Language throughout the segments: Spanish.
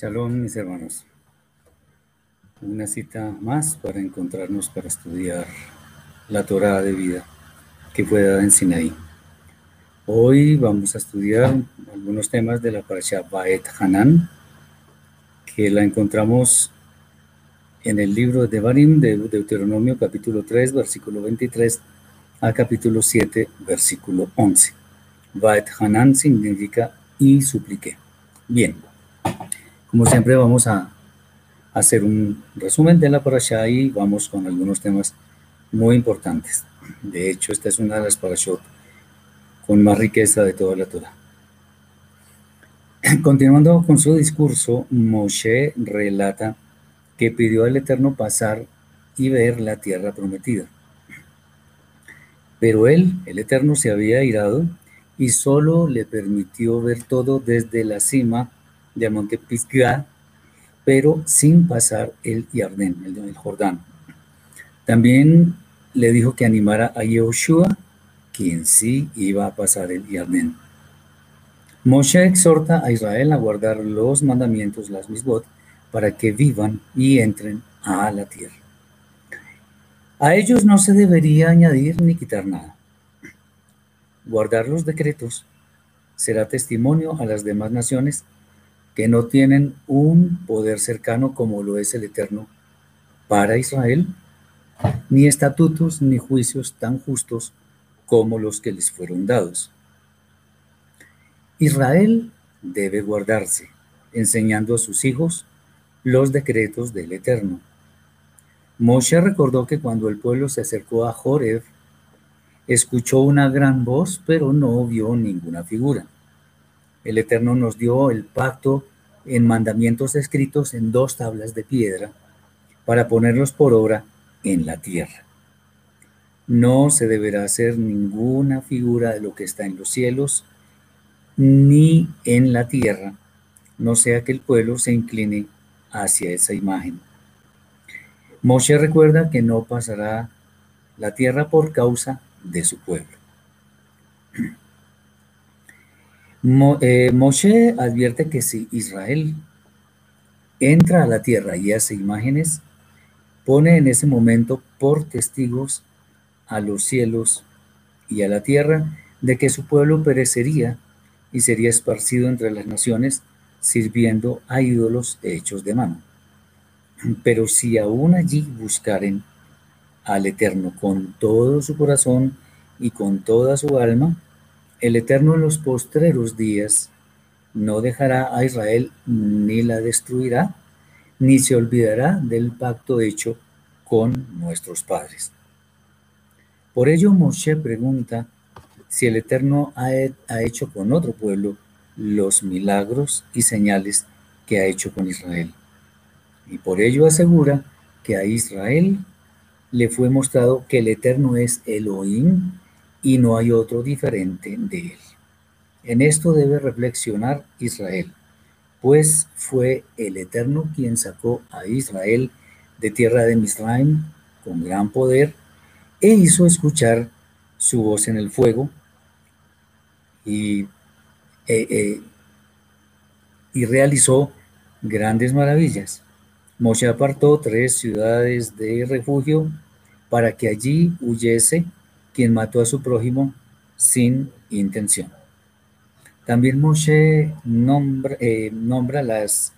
Shalom, mis hermanos. Una cita más para encontrarnos para estudiar la Torah de vida que fue dada en Sinaí. Hoy vamos a estudiar algunos temas de la parasha Baet Hanan, que la encontramos en el libro de Barim de Deuteronomio capítulo 3, versículo 23 a capítulo 7, versículo 11. Baet Hanan significa y supliqué. Bien, como siempre vamos a hacer un resumen de la parasha y vamos con algunos temas muy importantes. De hecho, esta es una de las parashot con más riqueza de toda la Torah. Continuando con su discurso, Moshe relata que pidió al Eterno pasar y ver la tierra prometida. Pero él, el Eterno, se había irado y solo le permitió ver todo desde la cima Monte Pisgah, pero sin pasar el Yardén, el, Jordán. También le dijo que animara a Yehoshua, quien sí iba a pasar el Yardén. Moshe exhorta a Israel a guardar los mandamientos, las misbot, para que vivan y entren a la tierra. A ellos no se debería añadir ni quitar nada. Guardar los decretos será testimonio a las demás naciones que no tienen un poder cercano como lo es el Eterno para Israel, ni estatutos ni juicios tan justos como los que les fueron dados. Israel debe guardarse, enseñando a sus hijos los decretos del Eterno. Moshe recordó que cuando el pueblo se acercó a Joreb, escuchó una gran voz, pero no vio ninguna figura. El Eterno nos dio el pacto en mandamientos escritos en dos tablas de piedra para ponerlos por obra en la tierra. No se deberá hacer ninguna figura de lo que está en los cielos ni en la tierra, no sea que el pueblo se incline hacia esa imagen. Moshe recuerda que no pasará la tierra por causa de su pueblo. Mo, eh, Moshe advierte que si Israel entra a la tierra y hace imágenes, pone en ese momento por testigos a los cielos y a la tierra de que su pueblo perecería y sería esparcido entre las naciones sirviendo a ídolos hechos de mano. Pero si aún allí buscaren al Eterno con todo su corazón y con toda su alma, el Eterno en los postreros días no dejará a Israel ni la destruirá, ni se olvidará del pacto hecho con nuestros padres. Por ello Moshe pregunta si el Eterno ha, ha hecho con otro pueblo los milagros y señales que ha hecho con Israel. Y por ello asegura que a Israel le fue mostrado que el Eterno es Elohim y no hay otro diferente de él. En esto debe reflexionar Israel, pues fue el Eterno quien sacó a Israel de tierra de Misraim con gran poder e hizo escuchar su voz en el fuego y, eh, eh, y realizó grandes maravillas. Moshe apartó tres ciudades de refugio para que allí huyese quien mató a su prójimo sin intención. También Moshe nombra, eh, nombra las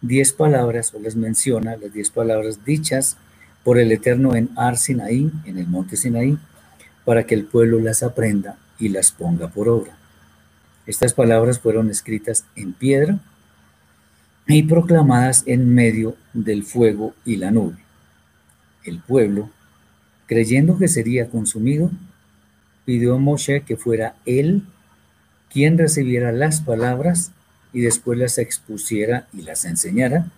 diez palabras o les menciona las diez palabras dichas por el Eterno en Ar Sinaí, en el monte Sinaí, para que el pueblo las aprenda y las ponga por obra. Estas palabras fueron escritas en piedra y proclamadas en medio del fuego y la nube. El pueblo Creyendo que sería consumido, pidió a Moshe que fuera él quien recibiera las palabras y después las expusiera y las enseñara,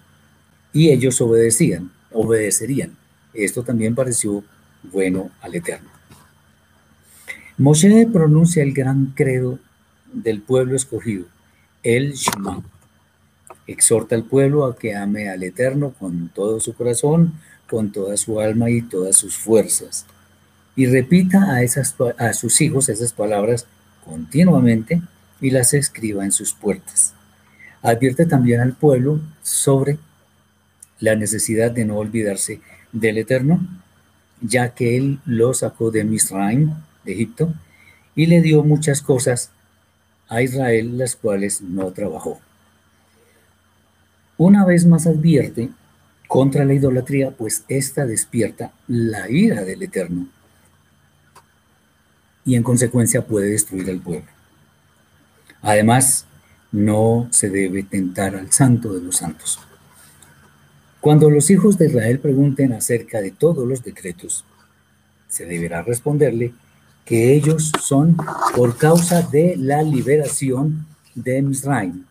y ellos obedecían, obedecerían. Esto también pareció bueno al Eterno. Moshe pronuncia el gran credo del pueblo escogido, el Shema. Exhorta al pueblo a que ame al Eterno con todo su corazón, con toda su alma y todas sus fuerzas. Y repita a, esas, a sus hijos esas palabras continuamente y las escriba en sus puertas. Advierte también al pueblo sobre la necesidad de no olvidarse del Eterno, ya que Él lo sacó de Misraim, de Egipto, y le dio muchas cosas a Israel, las cuales no trabajó. Una vez más advierte contra la idolatría, pues ésta despierta la ira del Eterno y en consecuencia puede destruir al pueblo. Además, no se debe tentar al santo de los santos. Cuando los hijos de Israel pregunten acerca de todos los decretos, se deberá responderle que ellos son por causa de la liberación de Misraim,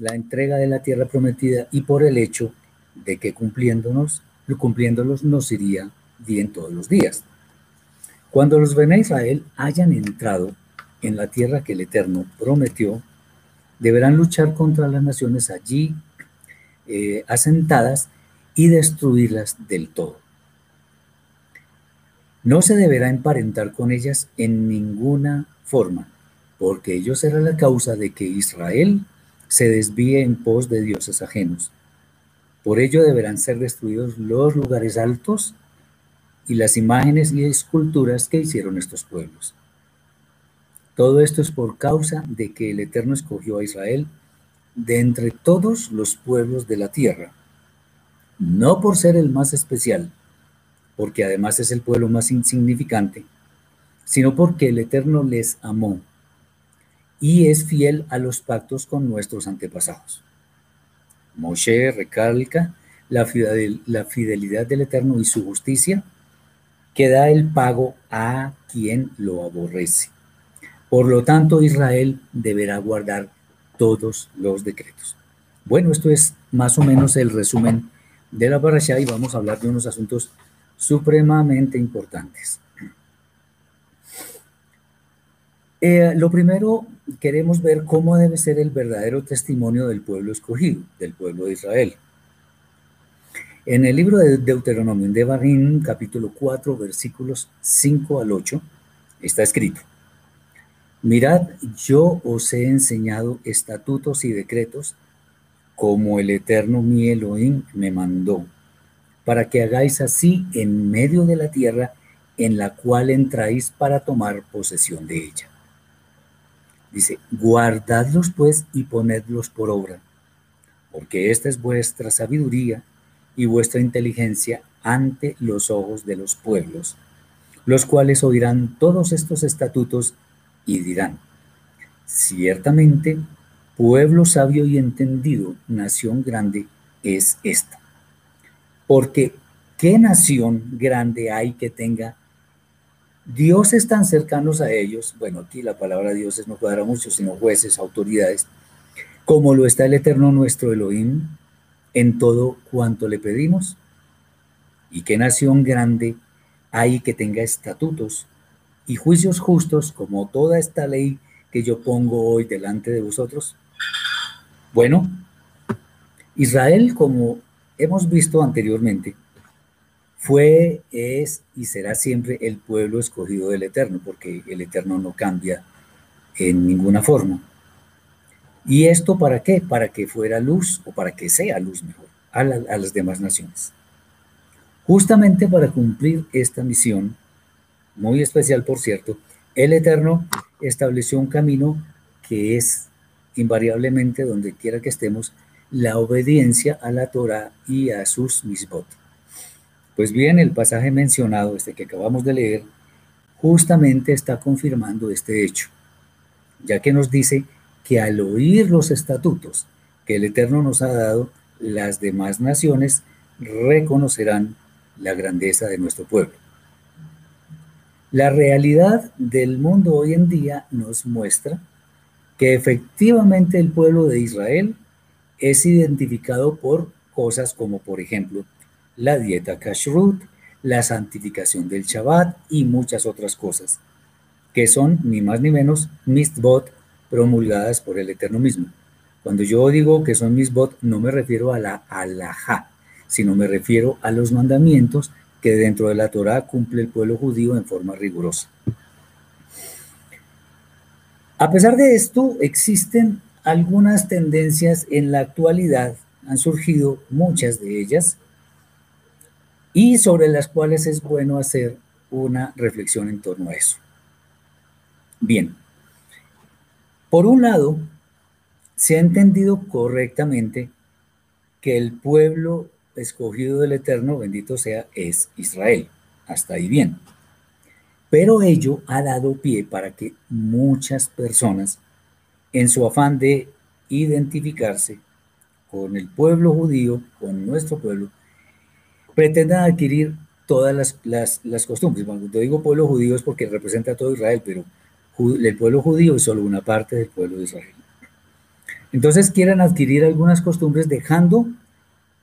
la entrega de la tierra prometida y por el hecho de que cumpliéndonos, cumpliéndolos nos iría bien todos los días. Cuando los Bene Israel hayan entrado en la tierra que el Eterno prometió, deberán luchar contra las naciones allí eh, asentadas y destruirlas del todo. No se deberá emparentar con ellas en ninguna forma, porque ello será la causa de que Israel se desvíe en pos de dioses ajenos. Por ello deberán ser destruidos los lugares altos y las imágenes y esculturas que hicieron estos pueblos. Todo esto es por causa de que el Eterno escogió a Israel de entre todos los pueblos de la tierra, no por ser el más especial, porque además es el pueblo más insignificante, sino porque el Eterno les amó y es fiel a los pactos con nuestros antepasados. Moshe recalca la fidelidad del Eterno y su justicia, que da el pago a quien lo aborrece. Por lo tanto, Israel deberá guardar todos los decretos. Bueno, esto es más o menos el resumen de la parasha y vamos a hablar de unos asuntos supremamente importantes. Eh, lo primero, queremos ver cómo debe ser el verdadero testimonio del pueblo escogido, del pueblo de Israel. En el libro de Deuteronomio, de Barín, capítulo 4, versículos 5 al 8, está escrito, Mirad, yo os he enseñado estatutos y decretos como el eterno mi Elohim me mandó para que hagáis así en medio de la tierra en la cual entráis para tomar posesión de ella. Dice, guardadlos pues y ponedlos por obra, porque esta es vuestra sabiduría y vuestra inteligencia ante los ojos de los pueblos, los cuales oirán todos estos estatutos y dirán, ciertamente, pueblo sabio y entendido, nación grande es esta porque ¿qué nación grande hay que tenga dioses tan cercanos a ellos? Bueno, aquí la palabra dioses no cuadra mucho, sino jueces, autoridades, como lo está el eterno nuestro Elohim en todo cuanto le pedimos. ¿Y qué nación grande hay que tenga estatutos y juicios justos como toda esta ley que yo pongo hoy delante de vosotros? Bueno, Israel como hemos visto anteriormente, fue, es y será siempre el pueblo escogido del Eterno, porque el Eterno no cambia en ninguna forma. ¿Y esto para qué? Para que fuera luz o para que sea luz mejor a, las demás naciones. Justamente para cumplir esta misión, muy especial por cierto, el Eterno estableció un camino que es invariablemente donde quiera que estemos, la obediencia a la Torah y a sus misbot. Pues bien, el pasaje mencionado, este que acabamos de leer, justamente está confirmando este hecho, ya que nos dice que al oír los estatutos que el Eterno nos ha dado, las demás naciones reconocerán la grandeza de nuestro pueblo. La realidad del mundo hoy en día nos muestra que efectivamente el pueblo de Israel es identificado por cosas como, por ejemplo, la dieta kashrut, la santificación del Shabbat y muchas otras cosas, que son ni más ni menos misbot promulgadas por el Eterno mismo. Cuando yo digo que son misbot, no me refiero a la alajá, sino me refiero a los mandamientos que dentro de la Torah cumple el pueblo judío en forma rigurosa. A pesar de esto, existen algunas tendencias en la actualidad, han surgido muchas de ellas, y sobre las cuales es bueno hacer una reflexión en torno a eso. Bien, por un lado, se ha entendido correctamente que el pueblo escogido del Eterno, bendito sea, es Israel. Hasta ahí bien. Pero ello ha dado pie para que muchas personas, en su afán de identificarse con el pueblo judío, con nuestro pueblo, pretendan adquirir todas las, las, costumbres. Cuando digo pueblo judío es porque representa a todo Israel, pero el pueblo judío es solo una parte del pueblo de Israel. Entonces quieren adquirir algunas costumbres dejando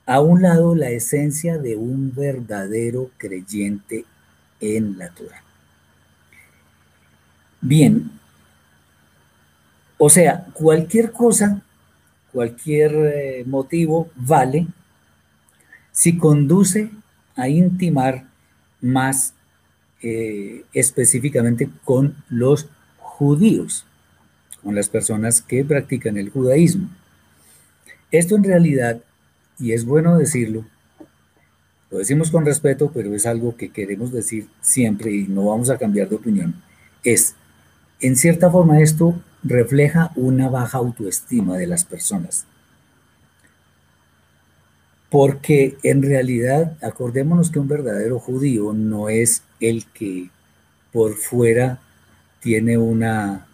a un lado la esencia de un verdadero creyente en la Torah. Bien, o sea, cualquier cosa, cualquier eh, motivo vale si conduce a intimar más eh, específicamente con los judíos, con las personas que practican el judaísmo. Esto en realidad, y es bueno decirlo, lo decimos con respeto, pero es algo que queremos decir siempre y no vamos a cambiar de opinión, es en cierta forma esto refleja una baja autoestima de las personas. Porque en realidad, acordémonos que un verdadero judío no es el que por fuera tiene una,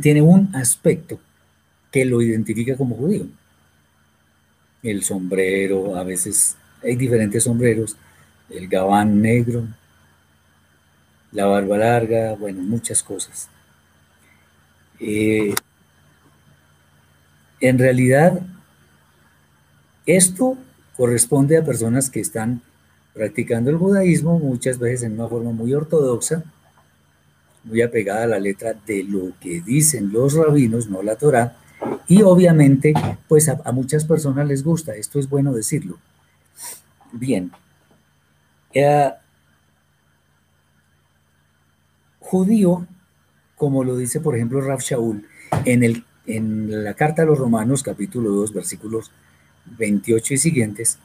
tiene un aspecto que lo identifica como judío. El sombrero, a veces hay diferentes sombreros, el gabán negro, la barba larga, bueno, muchas cosas. Eh, en realidad, esto corresponde a personas que están practicando el judaísmo muchas veces en una forma muy ortodoxa, muy apegada a la letra de lo que dicen los rabinos, no la Torah, y obviamente, pues a, muchas personas les gusta, esto es bueno decirlo. Bien, eh, judío, como lo dice por ejemplo Rav Shaul en, el, en la carta a los Romanos capítulo 2 versículos 28 y siguientes,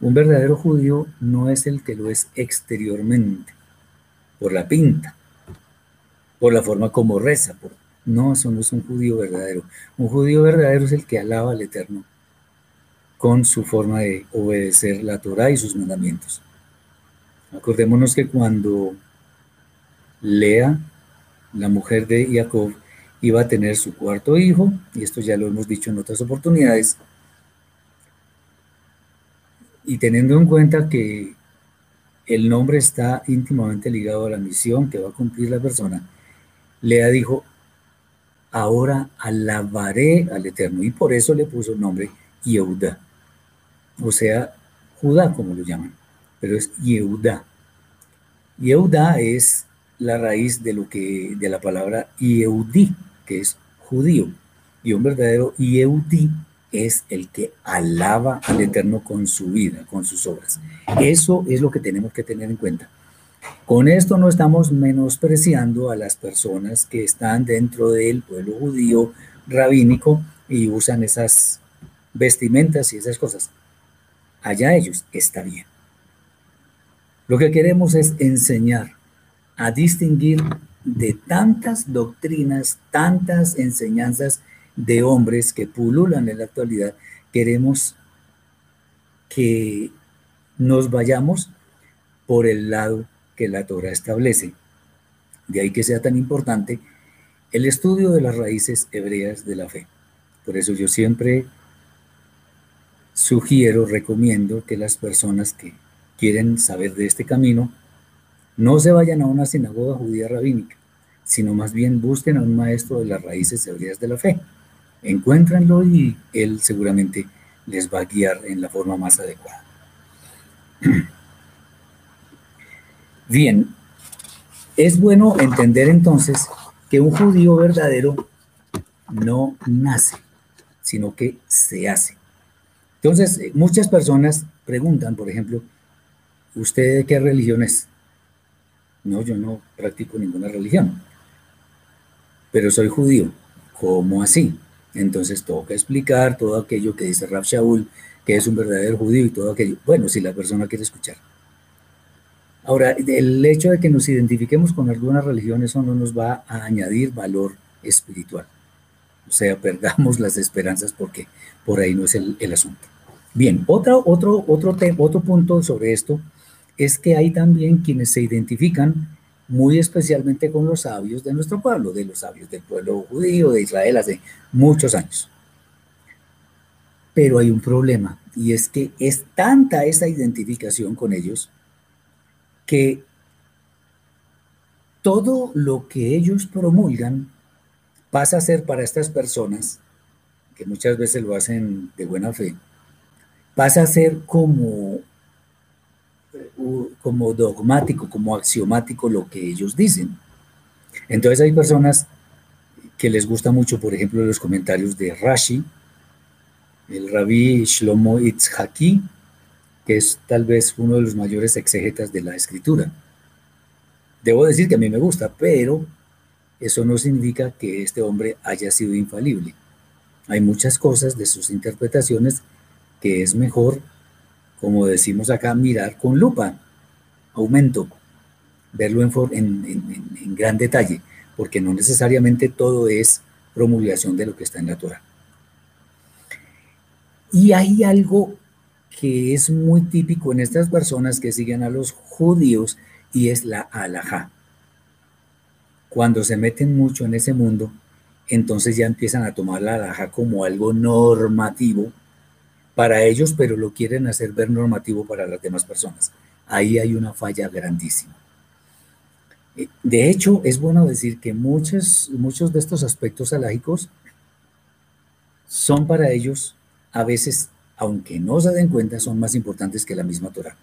un verdadero judío no es el que lo es exteriormente, por la pinta, por la forma como reza. Por... No, eso no es un judío verdadero. Un judío verdadero es el que alaba al Eterno con su forma de obedecer la Torah y sus mandamientos. Acordémonos que cuando Lea, la mujer de Jacob, iba a tener su cuarto hijo, y esto ya lo hemos dicho en otras oportunidades, y teniendo en cuenta que el nombre está íntimamente ligado a la misión que va a cumplir la persona, Lea dijo, ahora alabaré al Eterno, y por eso le puso el nombre Yehuda, o sea, Judá como lo llaman, pero es Yehuda. Yehuda es la raíz de lo que de la palabra Yehudi, que es judío. Y un verdadero Yehudi es el que alaba al Eterno con su vida, con sus obras. Eso es lo que tenemos que tener en cuenta. Con esto no estamos menospreciando a las personas que están dentro del pueblo judío rabínico y usan esas vestimentas y esas cosas. Allá ellos está bien. Lo que queremos es enseñar a distinguir de tantas doctrinas, tantas enseñanzas de hombres que pululan en la actualidad, queremos que nos vayamos por el lado que la Torah establece. De ahí que sea tan importante el estudio de las raíces hebreas de la fe. Por eso yo siempre sugiero, recomiendo que las personas que quieren saber de este camino no se vayan a una sinagoga judía rabínica, sino más bien busquen a un maestro de las raíces hebreas de la fe. Encuéntranlo y él seguramente les va a guiar en la forma más adecuada. Bien, es bueno entender entonces que un judío verdadero no nace, sino que se hace. Entonces, eh, muchas personas preguntan, por ejemplo, ¿usted de qué religión es? No, yo no practico ninguna religión, pero soy judío. ¿Cómo así? Entonces toca explicar todo aquello que dice Rab Shaul, que es un verdadero judío y todo aquello. Bueno, si la persona quiere escuchar. Ahora, el hecho de que nos identifiquemos con alguna religión, eso no nos va a añadir valor espiritual. O sea, perdamos las esperanzas porque por ahí no es el, asunto. Bien, otro, otro, otro, otro punto sobre esto es que hay también quienes se identifican muy especialmente con los sabios de nuestro pueblo, de los sabios del pueblo judío, de Israel, hace muchos años. Pero hay un problema, y es que es tanta esa identificación con ellos que todo lo que ellos promulgan pasa a ser para estas personas, que muchas veces lo hacen de buena fe, pasa a ser como como dogmático, como axiomático lo que ellos dicen. Entonces hay personas que les gusta mucho, por ejemplo, los comentarios de Rashi, el rabí Shlomo Itzhaki, que es tal vez uno de los mayores exegetas de la escritura. Debo decir que a mí me gusta, pero eso no significa que este hombre haya sido infalible. Hay muchas cosas de sus interpretaciones que es mejor como decimos acá, mirar con lupa, aumento, verlo en, gran detalle, porque no necesariamente todo es promulgación de lo que está en la Torah. Y hay algo que es muy típico en estas personas que siguen a los judíos y es la alajá. Cuando se meten mucho en ese mundo, entonces ya empiezan a tomar la alajá como algo normativo para ellos, pero lo quieren hacer ver normativo para las demás personas. Ahí hay una falla grandísima. De hecho, es bueno decir que muchos, muchos de estos aspectos alágicos son para ellos, a veces, aunque no se den cuenta, son más importantes que la misma Torah.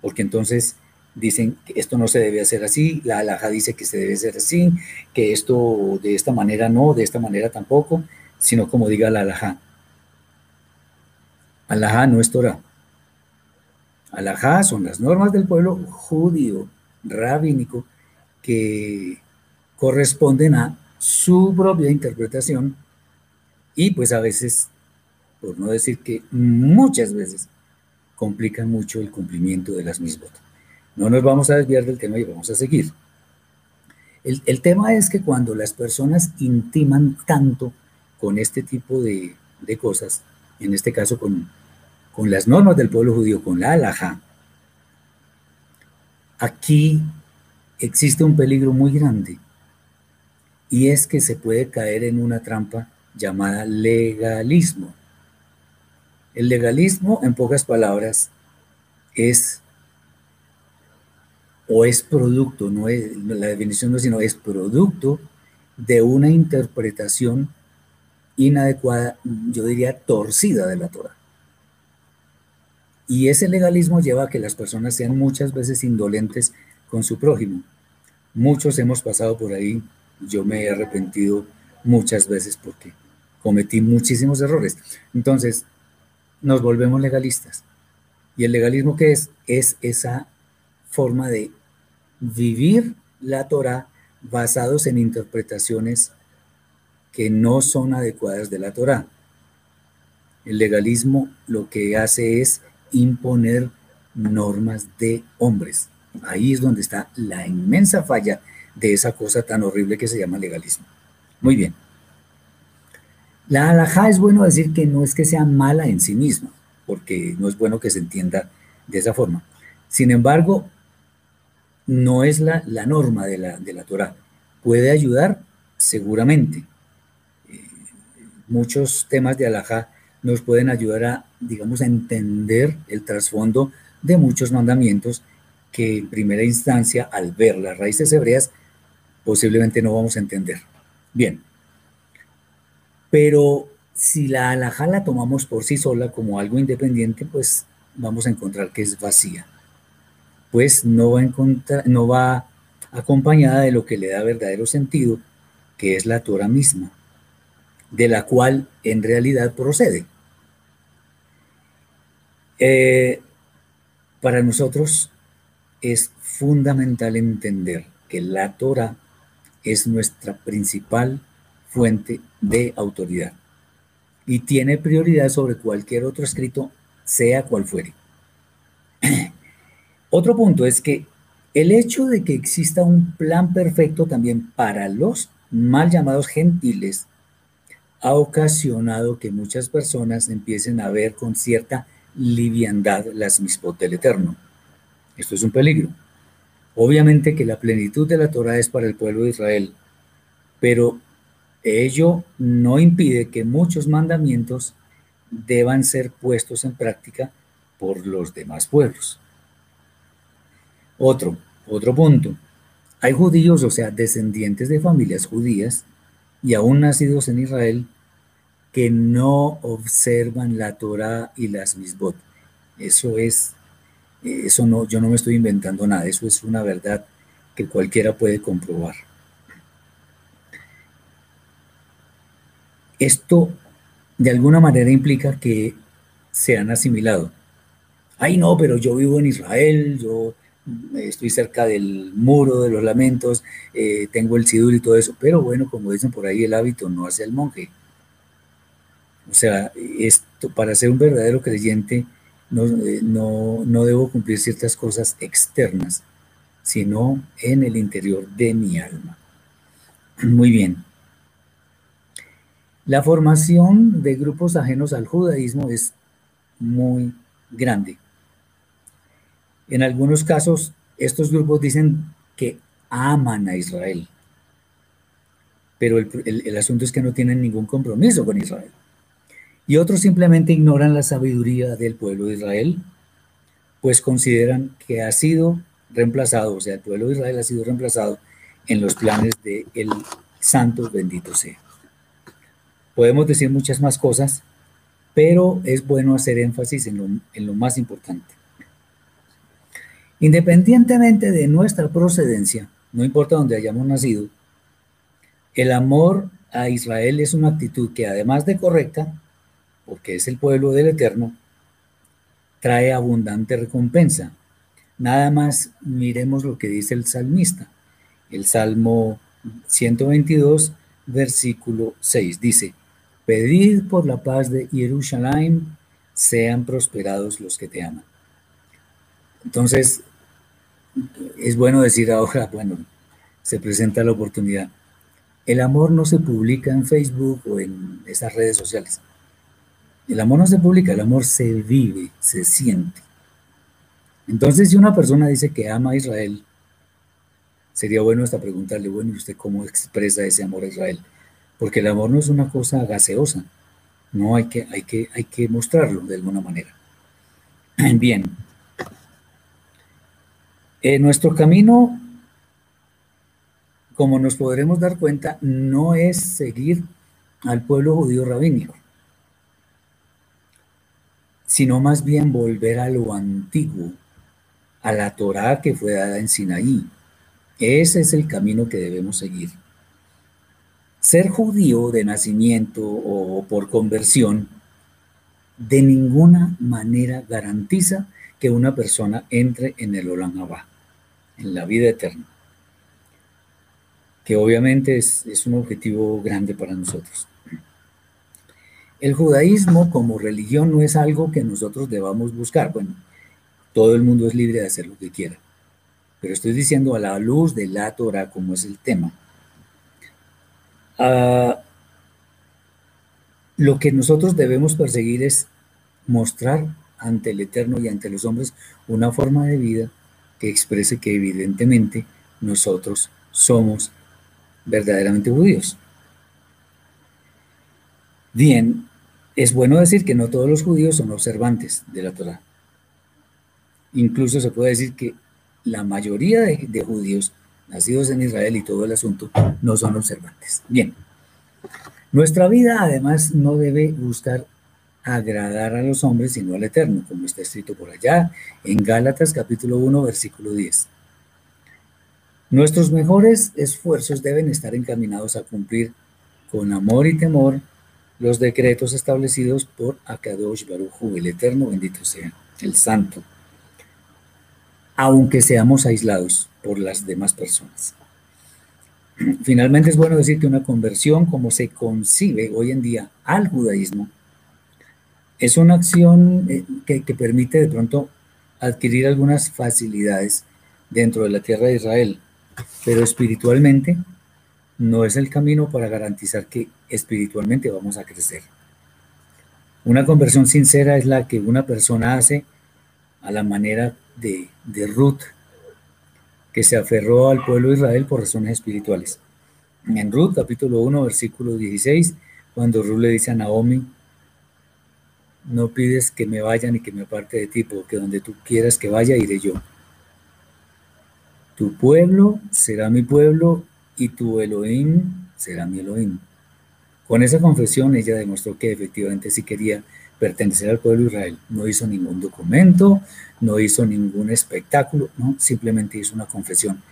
Porque entonces dicen que esto no se debe hacer así, la alhaja dice que se debe hacer así, que esto de esta manera no, de esta manera tampoco, sino como diga la alhaja. Alajá no es Torah. Alajá son las normas del pueblo judío, rabínico, que corresponden a su propia interpretación y pues a veces, por no decir que muchas veces, complican mucho el cumplimiento de las mismas. No nos vamos a desviar del tema y vamos a seguir. El, tema es que cuando las personas intiman tanto con este tipo de, de cosas, en este caso con, con las normas del pueblo judío, con la alhaja, aquí existe un peligro muy grande y es que se puede caer en una trampa llamada legalismo. El legalismo, en pocas palabras, es o es producto, no es, la definición no sino es producto de una interpretación inadecuada, yo diría torcida de la Torah. Y ese legalismo lleva a que las personas sean muchas veces indolentes con su prójimo. Muchos hemos pasado por ahí, yo me he arrepentido muchas veces porque cometí muchísimos errores. Entonces, nos volvemos legalistas. ¿Y el legalismo qué es? Es esa forma de vivir la Torah basados en interpretaciones que no son adecuadas de la Torah. El legalismo lo que hace es imponer normas de hombres. Ahí es donde está la inmensa falla de esa cosa tan horrible que se llama legalismo. Muy bien. La alhaja es bueno decir que no es que sea mala en sí misma, porque no es bueno que se entienda de esa forma. Sin embargo, no es la, la norma de la, de la Torah. Puede ayudar seguramente. Eh, muchos temas de alhaja nos pueden ayudar a, digamos, a entender el trasfondo de muchos mandamientos que en primera instancia, al ver las raíces hebreas, posiblemente no vamos a entender. Bien, pero si la alhaja la tomamos por sí sola como algo independiente, pues vamos a encontrar que es vacía. pues no va, encontrar, no va acompañada de lo que le da verdadero sentido, que es la Torah misma, de la cual en realidad procede. Eh, para nosotros es fundamental entender que la Torah es nuestra principal fuente de autoridad y tiene prioridad sobre cualquier otro escrito, sea cual fuere. Otro punto es que el hecho de que exista un plan perfecto también para los mal llamados gentiles ha ocasionado que muchas personas empiecen a ver con cierta liviandad las mispot del Eterno. Esto es un peligro. Obviamente que la plenitud de la Torah es para el pueblo de Israel, pero ello no impide que muchos mandamientos deban ser puestos en práctica por los demás pueblos. Otro, otro punto. Hay judíos, o sea, descendientes de familias judías y aún nacidos en Israel, que no observan la Torah y las misbot. Eso es, eso no, yo no me estoy inventando nada, eso es una verdad que cualquiera puede comprobar. Esto de alguna manera implica que se han asimilado. Ay, no, pero yo vivo en Israel, yo estoy cerca del muro de los lamentos, eh, tengo el sidur y todo eso, pero bueno, como dicen por ahí, el hábito no hace el monje. O sea, esto, para ser un verdadero creyente no, eh, no, no debo cumplir ciertas cosas externas, sino en el interior de mi alma. Muy bien. La formación de grupos ajenos al judaísmo es muy grande. En algunos casos, estos grupos dicen que aman a Israel, pero el, asunto es que no tienen ningún compromiso con Israel. Y otros simplemente ignoran la sabiduría del pueblo de Israel, pues consideran que ha sido reemplazado, o sea, el pueblo de Israel ha sido reemplazado en los planes del el santo bendito sea. Podemos decir muchas más cosas, pero es bueno hacer énfasis en lo más importante. Independientemente de nuestra procedencia, no importa dónde hayamos nacido, el amor a Israel es una actitud que además de correcta, porque es el pueblo del Eterno, trae abundante recompensa. Nada más miremos lo que dice el salmista. El Salmo 122, versículo 6, dice, Pedid por la paz de Jerusalén, sean prosperados los que te aman. Entonces, es bueno decir ahora, bueno, se presenta la oportunidad. El amor no se publica en Facebook o en esas redes sociales. El amor no se publica, el amor se vive, se siente. Entonces, si una persona dice que ama a Israel, sería bueno hasta preguntarle, bueno, ¿y usted cómo expresa ese amor a Israel? Porque el amor no es una cosa gaseosa, no hay que, hay que, hay que mostrarlo de alguna manera. Bien, nuestro camino, como nos podremos dar cuenta, no es seguir al pueblo judío rabínico, sino más bien volver a lo antiguo, a la Torá que fue dada en Sinaí. Ese es el camino que debemos seguir. Ser judío de nacimiento o por conversión de ninguna manera garantiza que una persona entre en el Olam Abba en la vida eterna, que obviamente es, un objetivo grande para nosotros. El judaísmo como religión no es algo que nosotros debamos buscar. Bueno, todo el mundo es libre de hacer lo que quiera. Pero estoy diciendo a la luz de la Torah, como es el tema. Ah, lo que nosotros debemos perseguir es mostrar ante el Eterno y ante los hombres una forma de vida que exprese que evidentemente nosotros somos verdaderamente judíos. Bien, es bueno decir que no todos los judíos son observantes de la Torah. Incluso se puede decir que la mayoría de, judíos nacidos en Israel y todo el asunto no son observantes. Bien, nuestra vida además no debe buscar agradar a los hombres, sino al Eterno, como está escrito por allá en Gálatas capítulo 1, versículo 10. Nuestros mejores esfuerzos deben estar encaminados a cumplir con amor y temor los decretos establecidos por Akadosh Baruj el Eterno, bendito sea, el Santo, aunque seamos aislados por las demás personas. Finalmente es bueno decir que una conversión como se concibe hoy en día al judaísmo es una acción eh, que, que, permite de pronto adquirir algunas facilidades dentro de la tierra de Israel, pero espiritualmente no es el camino para garantizar que espiritualmente vamos a crecer. Una conversión sincera es la que una persona hace a la manera de, de Ruth, que se aferró al pueblo de Israel por razones espirituales. En Ruth, capítulo 1, versículo 16, cuando Ruth le dice a Naomi, no pides que me vaya ni que me aparte de ti, porque donde tú quieras que vaya, iré yo. Tu pueblo será mi pueblo y tu Elohim será mi Elohim. Con esa confesión ella demostró que efectivamente sí quería pertenecer al pueblo de Israel. No hizo ningún documento, no hizo ningún espectáculo, no, simplemente hizo una confesión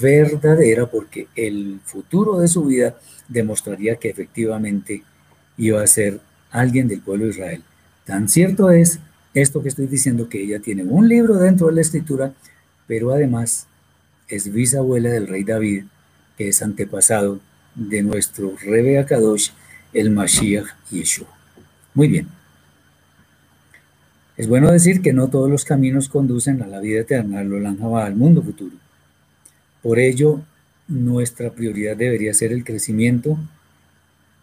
verdadera porque el futuro de su vida demostraría que efectivamente iba a ser alguien del pueblo de Israel. Tan cierto es esto que estoy diciendo que ella tiene un libro dentro de la escritura, pero además es bisabuela del rey David, es antepasado de nuestro Rebe Akadosh, el Mashiach Yeshua. Muy bien. Es bueno decir que no todos los caminos conducen a la vida eterna, al al mundo futuro. Por ello, nuestra prioridad debería ser el crecimiento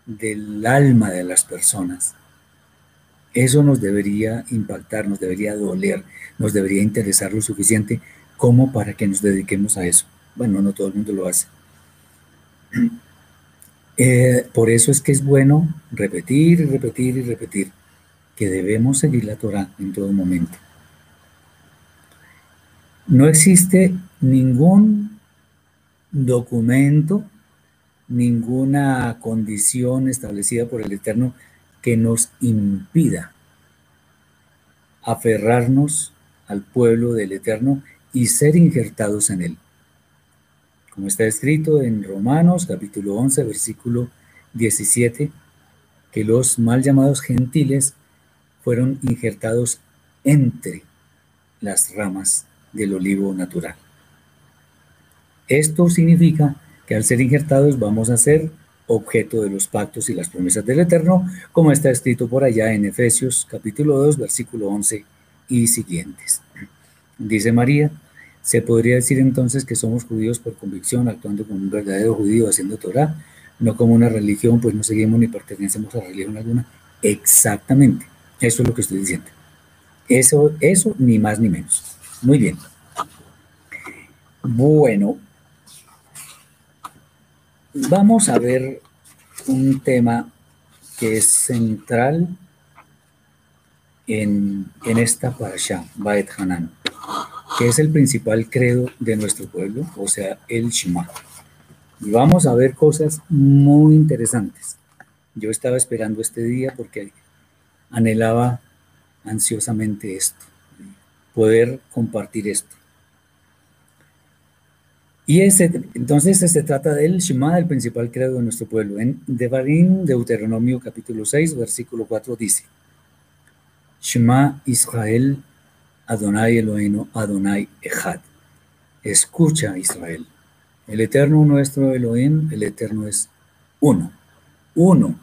del alma de las personas, eso nos debería impactar, nos debería doler, nos debería interesar lo suficiente como para que nos dediquemos a eso. Bueno, no todo el mundo lo hace. Eh, por eso es que es bueno repetir y repetir y repetir que debemos seguir la Torah en todo momento. No existe ningún documento, ninguna condición establecida por el Eterno que nos impida aferrarnos al pueblo del Eterno y ser injertados en él. Como está escrito en Romanos capítulo 11, versículo 17, que los mal llamados gentiles fueron injertados entre las ramas del olivo natural. Esto significa que al ser injertados vamos a ser objeto de los pactos y las promesas del Eterno, como está escrito por allá en Efesios capítulo 2, versículo 11 y siguientes. Dice María, se podría decir entonces que somos judíos por convicción, actuando como un verdadero judío, haciendo Torah, no como una religión, pues no seguimos ni pertenecemos a religión alguna. Exactamente, eso es lo que estoy diciendo. Eso, eso ni más ni menos. Muy bien. Bueno, Vamos a ver un tema que es central en, esta parasha, Baet Hanan, que es el principal credo de nuestro pueblo, o sea, el Shema. Y vamos a ver cosas muy interesantes. Yo estaba esperando este día porque anhelaba ansiosamente esto, poder compartir esto. Y ese, entonces se trata del Shema, el principal credo de nuestro pueblo. En Devarim, Deuteronomio capítulo 6, versículo 4 dice, Shema Israel, Adonai Eloheinu, Adonai Echad. Escucha Israel. El eterno nuestro Elohim, el eterno es uno. Uno.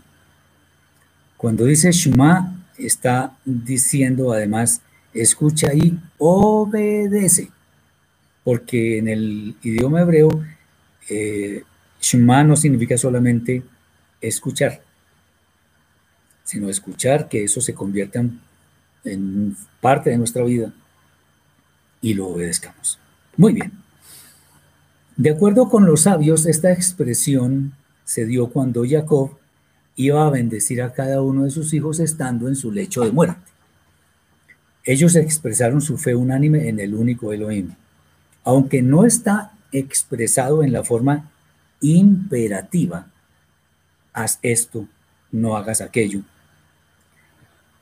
Cuando dice Shema, está diciendo además, escucha y obedece porque en el idioma hebreo, eh, Shema no significa solamente escuchar, sino escuchar que eso se convierta en parte de nuestra vida y lo obedezcamos. Muy bien. De acuerdo con los sabios, esta expresión se dio cuando Jacob iba a bendecir a cada uno de sus hijos estando en su lecho de muerte. Ellos expresaron su fe unánime en el único Elohim aunque no está expresado en la forma imperativa, haz esto, no hagas aquello.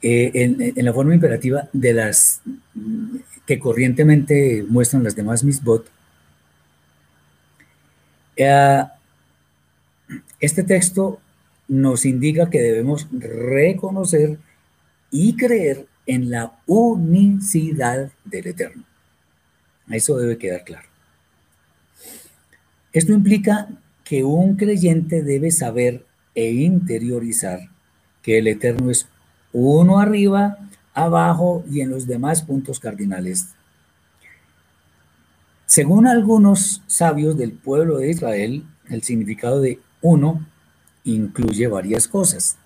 Eh, en, la forma imperativa de las que corrientemente muestran las demás misbot, eh, este texto nos indica que debemos reconocer y creer en la unicidad del Eterno. Eso debe quedar claro. Esto implica que un creyente debe saber e interiorizar que el Eterno es uno arriba, abajo y en los demás puntos cardinales. Según algunos sabios del pueblo de Israel, el significado de uno incluye varias cosas.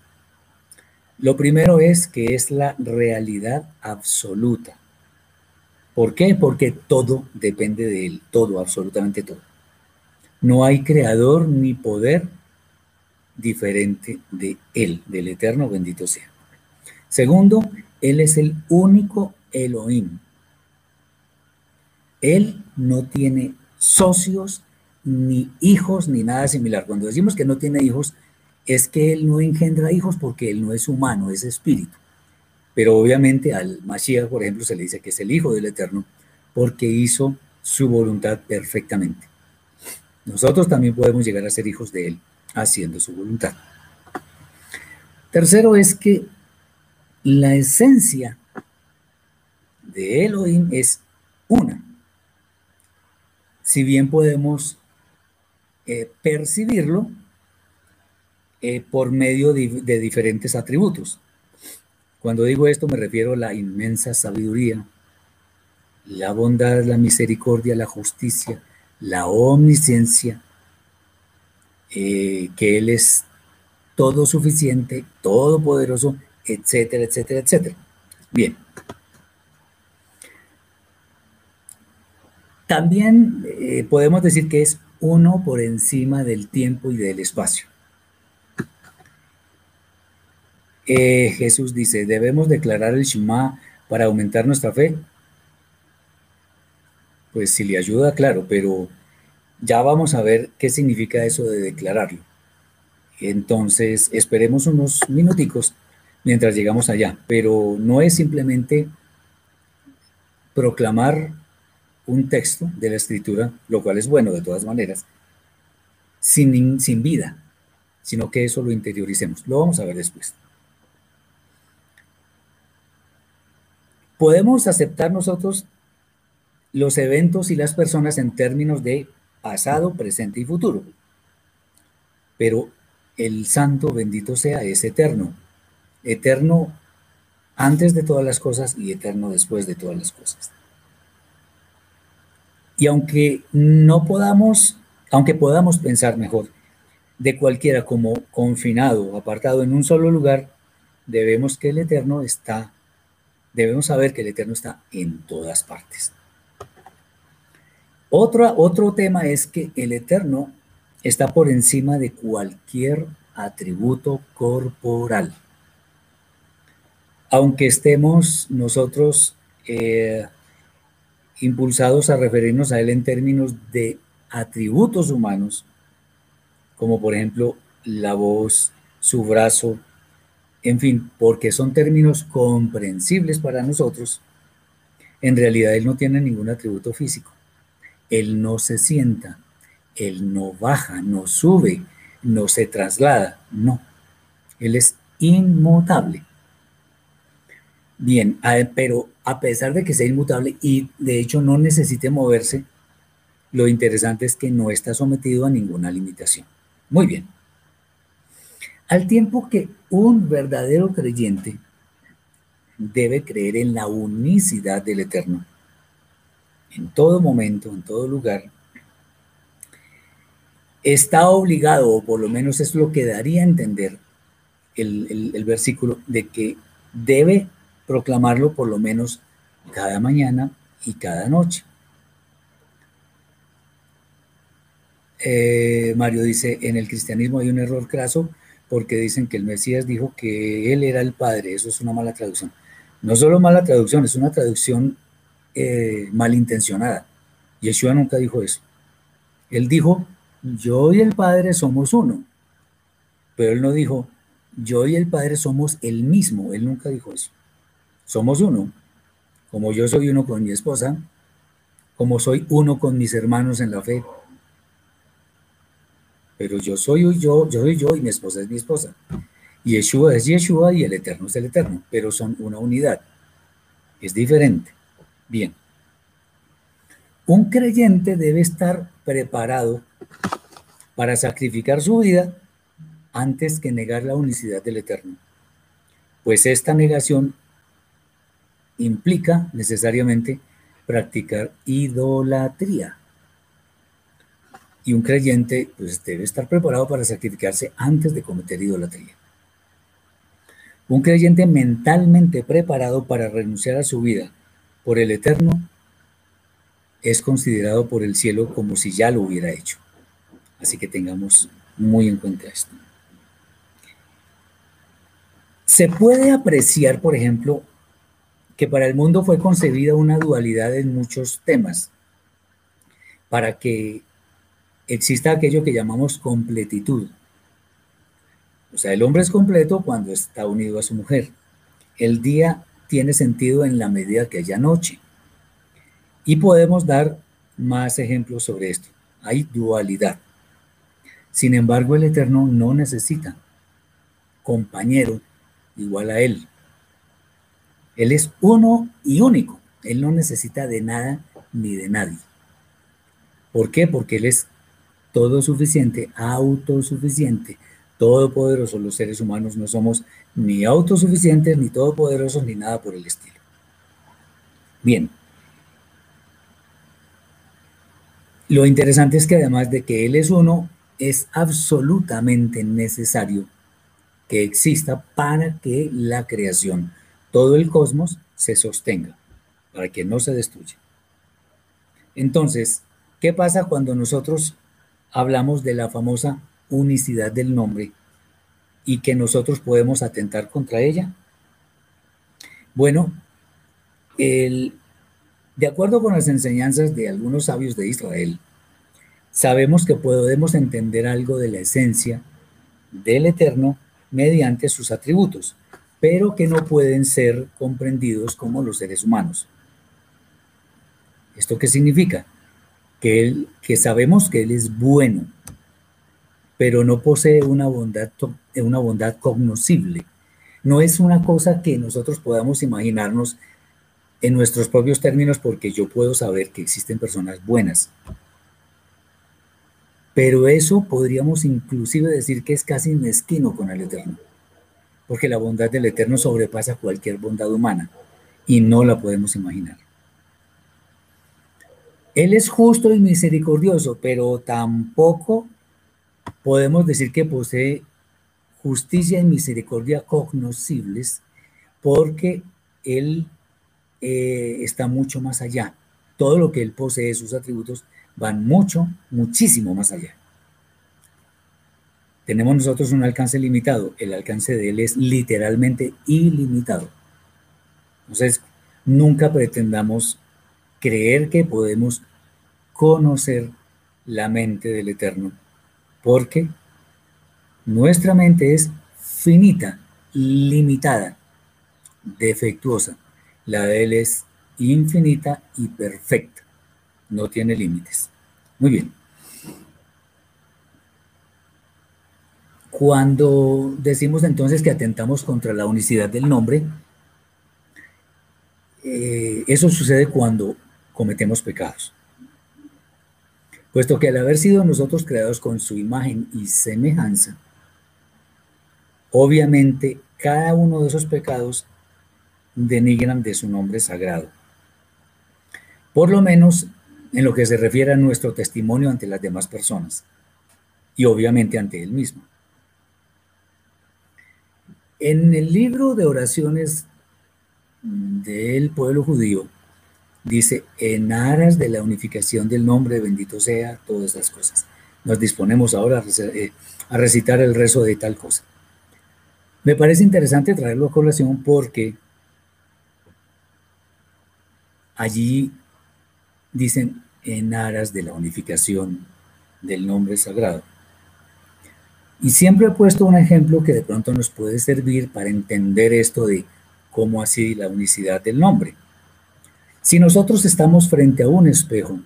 Lo primero es que es la realidad absoluta. ¿Por qué? Porque todo depende de él, todo, absolutamente todo. No hay creador ni poder diferente de él, del eterno bendito sea. Segundo, él es el único Elohim. Él no tiene socios, ni hijos, ni nada similar. Cuando decimos que no tiene hijos, es que él no engendra hijos porque él no es humano, es espíritu. Pero obviamente al Mashiach, por ejemplo, se le dice que es el Hijo del Eterno porque hizo su voluntad perfectamente. Nosotros también podemos llegar a ser hijos de él haciendo su voluntad. Tercero es que la esencia de Elohim es una. Si bien podemos eh, percibirlo eh, por medio de, diferentes atributos. Cuando digo esto me refiero a la inmensa sabiduría, la bondad, la misericordia, la justicia, la omnisciencia, eh, que Él es todo suficiente, todopoderoso, etcétera, etcétera, etcétera. Bien. También eh, podemos decir que es uno por encima del tiempo y del espacio. Eh, Jesús dice, ¿debemos declarar el Shema para aumentar nuestra fe? Pues si le ayuda, claro, pero ya vamos a ver qué significa eso de declararlo. Entonces, esperemos unos minuticos mientras llegamos allá, pero no es simplemente proclamar un texto de la escritura, lo cual es bueno de todas maneras, sin, sin vida, sino que eso lo interioricemos. Lo vamos a ver después. Podemos aceptar nosotros los eventos y las personas en términos de pasado, presente y futuro. Pero el santo bendito sea es eterno, eterno antes de todas las cosas y eterno después de todas las cosas. Y aunque no podamos, aunque podamos pensar mejor de cualquiera como confinado, apartado en un solo lugar, debemos que el eterno está, debemos saber que el eterno está en todas partes. Otro, otro tema es que el eterno está por encima de cualquier atributo corporal. Aunque estemos nosotros eh, impulsados a referirnos a él en términos de atributos humanos, como por ejemplo la voz, su brazo, en fin, porque son términos comprensibles para nosotros, en realidad él no tiene ningún atributo físico. Él no se sienta, Él no baja, no sube, no se traslada, no. Él es inmutable. Bien, pero a pesar de que sea inmutable y de hecho no necesite moverse, lo interesante es que no está sometido a ninguna limitación. Muy bien. Al tiempo que un verdadero creyente debe creer en la unicidad del Eterno, en todo momento, en todo lugar, está obligado, o por lo menos es lo que daría a entender el, versículo, de que debe proclamarlo por lo menos cada mañana y cada noche. Eh, Mario dice, en el cristianismo hay un error craso porque dicen que el Mesías dijo que él era el Padre. Eso es una mala traducción. No solo mala traducción, es una traducción eh, malintencionada. Yeshua nunca dijo eso. Él dijo, yo y el Padre somos uno. Pero él no dijo, yo y el Padre somos el mismo. Él nunca dijo eso. Somos uno. Como yo soy uno con mi esposa, como soy uno con mis hermanos en la fe. Pero yo soy yo, yo soy yo y mi esposa es mi esposa. Y Yeshua es Yeshua y el Eterno es el Eterno, pero son una unidad. Es diferente. Bien. Un creyente debe estar preparado para sacrificar su vida antes que negar la unicidad del Eterno, pues esta negación implica necesariamente practicar idolatría. Y un creyente pues, debe estar preparado para sacrificarse antes de cometer idolatría. Un creyente mentalmente preparado para renunciar a su vida por el Eterno es considerado por el cielo como si ya lo hubiera hecho. Así que tengamos muy en cuenta esto. Se puede apreciar, por ejemplo, que para el mundo fue concebida una dualidad en muchos temas, para que exista aquello que llamamos completitud. O sea, el hombre es completo cuando está unido a su mujer. El día tiene sentido en la medida que haya noche. Y podemos dar más ejemplos sobre esto. Hay dualidad. Sin embargo, el Eterno no necesita compañero igual a Él. Él es uno y único. Él no necesita de nada ni de nadie. ¿Por qué? Porque Él es todo suficiente, autosuficiente, todopoderoso. Los seres humanos no somos ni autosuficientes, ni todopoderosos, ni nada por el estilo. Bien. Lo interesante es que además de que Él es uno, es absolutamente necesario que exista para que la creación todo el cosmos se sostenga, para que no se destruya. Entonces, ¿qué pasa cuando nosotros hablamos de la famosa unicidad del nombre y que nosotros podemos atentar contra ella? Bueno, de acuerdo con las enseñanzas de algunos sabios de Israel, sabemos que podemos entender algo de la esencia del Eterno mediante sus atributos pero que no pueden ser comprendidos como los seres humanos. ¿Esto qué significa? Que, sabemos que Él es bueno, pero no posee una bondad, una bondad cognoscible. No es una cosa que nosotros podamos imaginarnos en nuestros propios términos porque yo puedo saber que existen personas buenas. Pero eso podríamos inclusive decir que es casi mezquino con el Eterno porque la bondad del Eterno sobrepasa cualquier bondad humana y no la podemos imaginar. Él es justo y misericordioso, pero tampoco podemos decir que posee justicia y misericordia cognoscibles, porque Él eh, está mucho más allá. Todo lo que Él posee, sus atributos, van mucho, muchísimo más allá tenemos nosotros un alcance limitado, el alcance de él es literalmente ilimitado. Entonces, nunca pretendamos creer que podemos conocer la mente del Eterno, porque nuestra mente es finita, limitada, defectuosa. La de él es infinita y perfecta, no tiene límites. Muy bien. Cuando decimos entonces que atentamos contra la unicidad del nombre, eh, eso sucede cuando cometemos pecados. Puesto que al haber sido nosotros creados con su imagen y semejanza, obviamente cada uno de esos pecados denigran de su nombre sagrado. Por lo menos en lo que se refiere a nuestro testimonio ante las demás personas y obviamente ante él mismo. En el libro de oraciones del pueblo judío, dice, en aras de la unificación del nombre, bendito sea, todas esas cosas. Nos disponemos ahora eh, a recitar el rezo de tal cosa. Me parece interesante traerlo a colación porque allí dicen, en aras de la unificación del nombre sagrado. Y siempre he puesto un ejemplo que de pronto nos puede servir para entender esto de cómo así la unicidad del nombre. Si nosotros estamos frente a un espejo,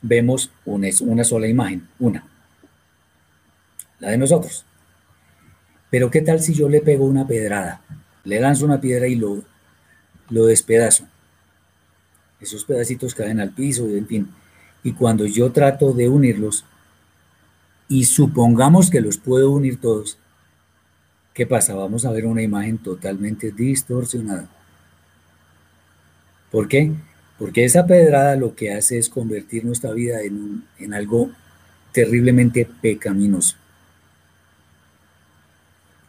vemos una, una sola imagen, una, la de nosotros. Pero ¿qué tal si yo le pego una pedrada? Le lanzo una piedra y lo, lo despedazo. Esos pedacitos caen al piso, y en fin. Y cuando yo trato de unirlos, y supongamos que los puedo unir todos, ¿qué pasa? Vamos a ver una imagen totalmente distorsionada. ¿Por qué? Porque esa pedrada lo que hace es convertir nuestra vida en, en algo terriblemente pecaminoso.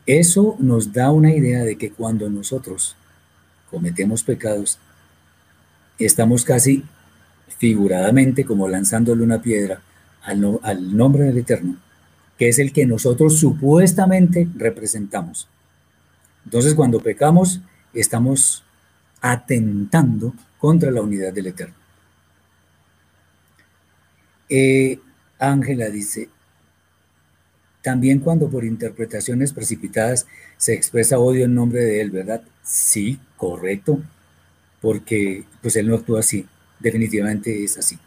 Eso nos da una idea de que cuando nosotros cometemos pecados, estamos casi figuradamente como lanzándole una piedra al, al, nombre del Eterno, que es el que nosotros supuestamente representamos. Entonces cuando pecamos, estamos atentando contra la unidad del Eterno. Eh, Ángela dice, también cuando por interpretaciones precipitadas se expresa odio en nombre de él, ¿verdad? Sí, correcto, porque pues él no actúa así, definitivamente es así.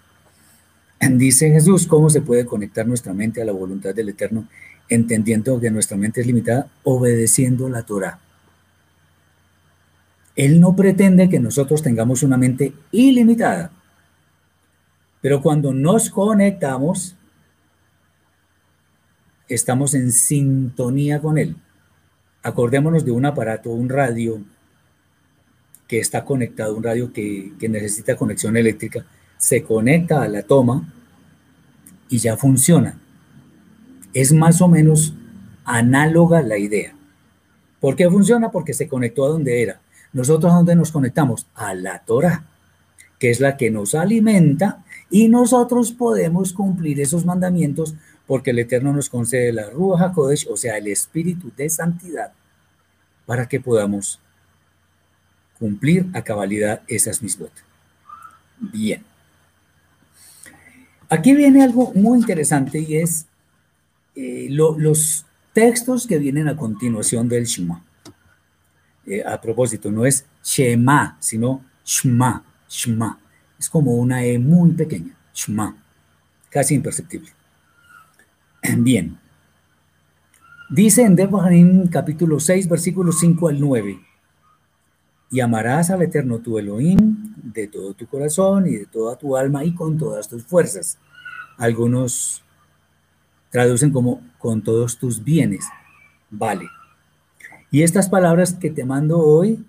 Dice Jesús, ¿cómo se puede conectar nuestra mente a la voluntad del Eterno, entendiendo que nuestra mente es limitada, obedeciendo la Torah? Él no pretende que nosotros tengamos una mente ilimitada, pero cuando nos conectamos, estamos en sintonía con Él. Acordémonos de un aparato, un radio que está conectado, un radio que, necesita conexión eléctrica, se conecta a la toma y ya funciona. Es más o menos análoga la idea. ¿Por qué funciona? Porque se conectó a donde era. Nosotros a dónde nos conectamos? A la Torah, que es la que nos alimenta y nosotros podemos cumplir esos mandamientos porque el Eterno nos concede la Ruach HaKodesh, o sea, el espíritu de santidad, para que podamos cumplir a cabalidad esas misbot. Bien. Aquí viene algo muy interesante y es eh, los textos que vienen a continuación del Shema. Eh, a propósito, no es Shema, sino Shema, Shema. Es como una E muy pequeña, Shema, casi imperceptible. Bien. Dice en Devarim capítulo 6, versículos 5 al 9. Y amarás al Eterno tu Elohim de todo tu corazón y de toda tu alma y con todas tus fuerzas. Algunos traducen como con todos tus bienes. Vale. Y estas palabras que te mando hoy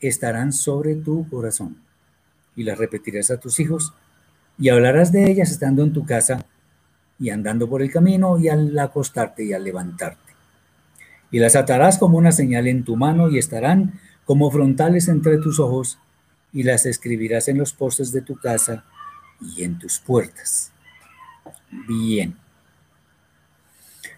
estarán sobre tu corazón. Y las repetirás a tus hijos y hablarás de ellas estando en tu casa y andando por el camino y al acostarte y al levantarte. Y las atarás como una señal en tu mano y estarán como frontales entre tus ojos y las escribirás en los postes de tu casa y en tus puertas. Bien.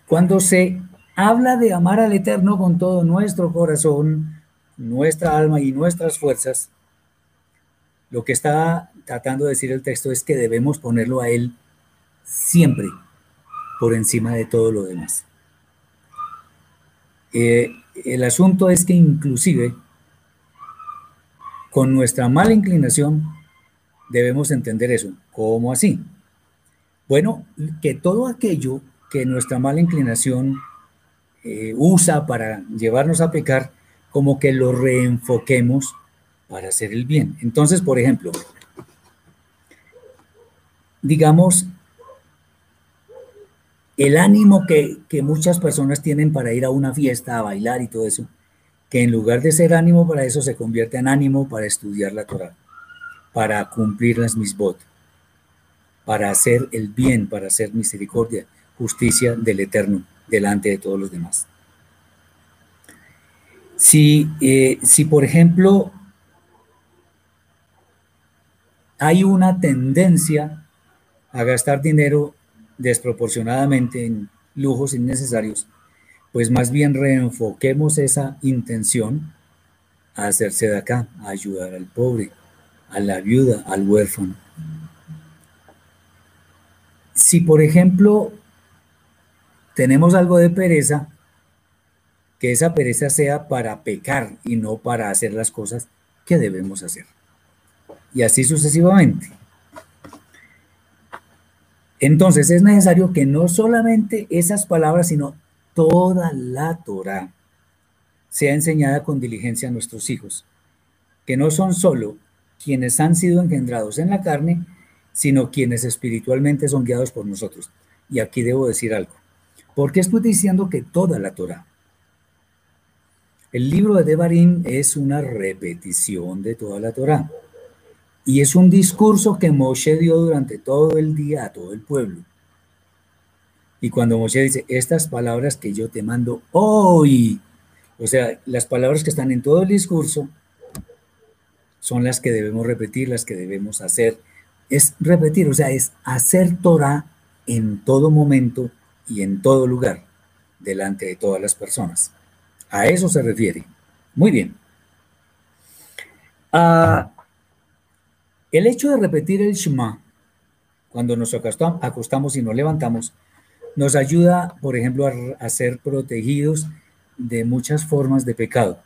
Cuando se habla de amar al Eterno con todo nuestro corazón, nuestra alma y nuestras fuerzas, lo que está tratando de decir el texto es que debemos ponerlo a Él siempre por encima de todo lo demás. Eh, el asunto es que inclusive con nuestra mala inclinación debemos entender eso. ¿Cómo así? Bueno, que todo aquello que nuestra mala inclinación eh, usa para llevarnos a pecar, como que lo reenfoquemos para hacer el bien. Entonces, por ejemplo, digamos, el ánimo que, muchas personas tienen para ir a una fiesta, a bailar y todo eso, que en lugar de ser ánimo para eso se convierte en ánimo para estudiar la Torah, para cumplir las misbot, para hacer el bien, para hacer misericordia, justicia del Eterno delante de todos los demás. Si, eh, si por ejemplo, hay una tendencia a gastar dinero desproporcionadamente en lujos innecesarios, pues más bien reenfoquemos esa intención a hacerse de acá, a ayudar al pobre, a la viuda, al huérfano. Si por ejemplo tenemos algo de pereza, que esa pereza sea para pecar y no para hacer las cosas que debemos hacer. Y así sucesivamente. Entonces es necesario que no solamente esas palabras, sino toda la Torah sea enseñada con diligencia a nuestros hijos, que no son solo quienes han sido engendrados en la carne, sino quienes espiritualmente son guiados por nosotros. Y aquí debo decir algo. ¿Por qué estoy diciendo que toda la Torah? El libro de Devarim es una repetición de toda la Torah. Y es un discurso que Moshe dio durante todo el día a todo el pueblo. Y cuando Moshe dice, estas palabras que yo te mando hoy, o sea, las palabras que están en todo el discurso son las que debemos repetir, las que debemos hacer. Es repetir, o sea, es hacer Torah en todo momento y en todo lugar, delante de todas las personas. A eso se refiere. Muy bien. Ah, el hecho de repetir el Shema cuando nos acostamos y nos levantamos nos ayuda, por ejemplo, a, ser protegidos de muchas formas de pecado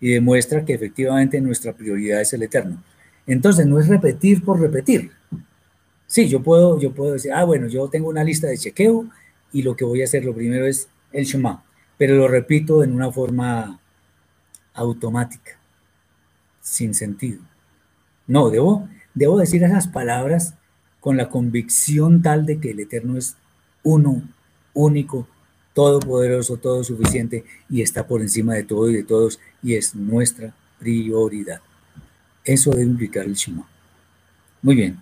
y demuestra que efectivamente nuestra prioridad es el eterno. Entonces, no es repetir por repetir. Sí, yo puedo, yo puedo decir, ah, bueno, yo tengo una lista de chequeo y lo que voy a hacer lo primero es el Shema, pero lo repito en una forma automática, sin sentido. No, debo, debo decir esas palabras con la convicción tal de que el Eterno es uno, único, todopoderoso, todo suficiente y está por encima de todo y de todos y es nuestra prioridad. Eso debe implicar el Shema. Muy bien.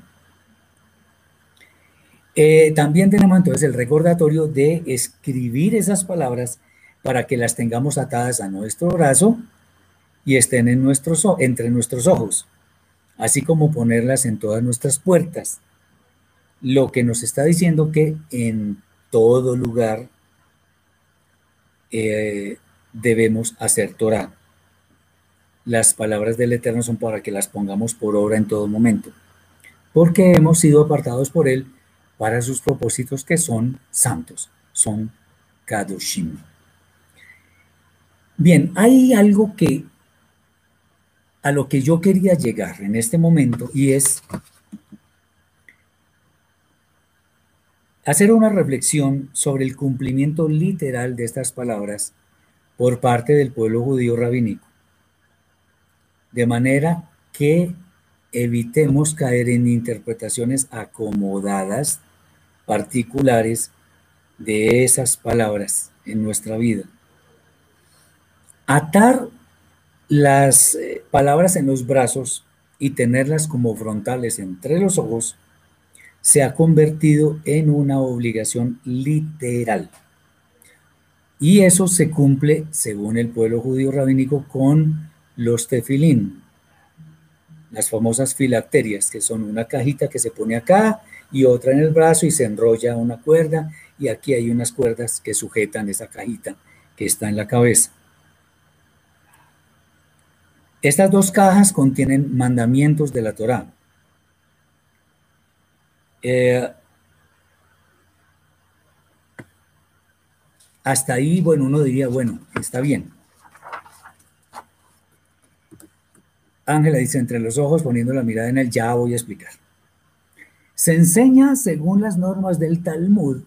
Eh, también tenemos entonces el recordatorio de escribir esas palabras para que las tengamos atadas a nuestro brazo y estén en nuestros, entre nuestros ojos, así como ponerlas en todas nuestras puertas. Lo que nos está diciendo que en todo lugar eh, debemos hacer Torah. Las palabras del Eterno son para que las pongamos por obra en todo momento, porque hemos sido apartados por Él para sus propósitos que son santos, son Kadoshim. Bien, hay algo que a lo que yo quería llegar en este momento y es hacer una reflexión sobre el cumplimiento literal de estas palabras por parte del pueblo judío rabínico, de manera que evitemos caer en interpretaciones acomodadas, particulares de esas palabras en nuestra vida. Atar las eh, palabras en los brazos y tenerlas como frontales entre los ojos se ha convertido en una obligación literal. Y eso se cumple, según el pueblo judío rabínico, con los tefilín, las famosas filacterias, que son una cajita que se pone acá y otra en el brazo y se enrolla una cuerda y aquí hay unas cuerdas que sujetan esa cajita que está en la cabeza. Estas dos cajas contienen mandamientos de la Torá. Eh, hasta ahí, bueno, uno diría, bueno, está bien. Ángela dice, entre los ojos, poniendo la mirada en él, ya voy a explicar. Se enseña, según las normas del Talmud,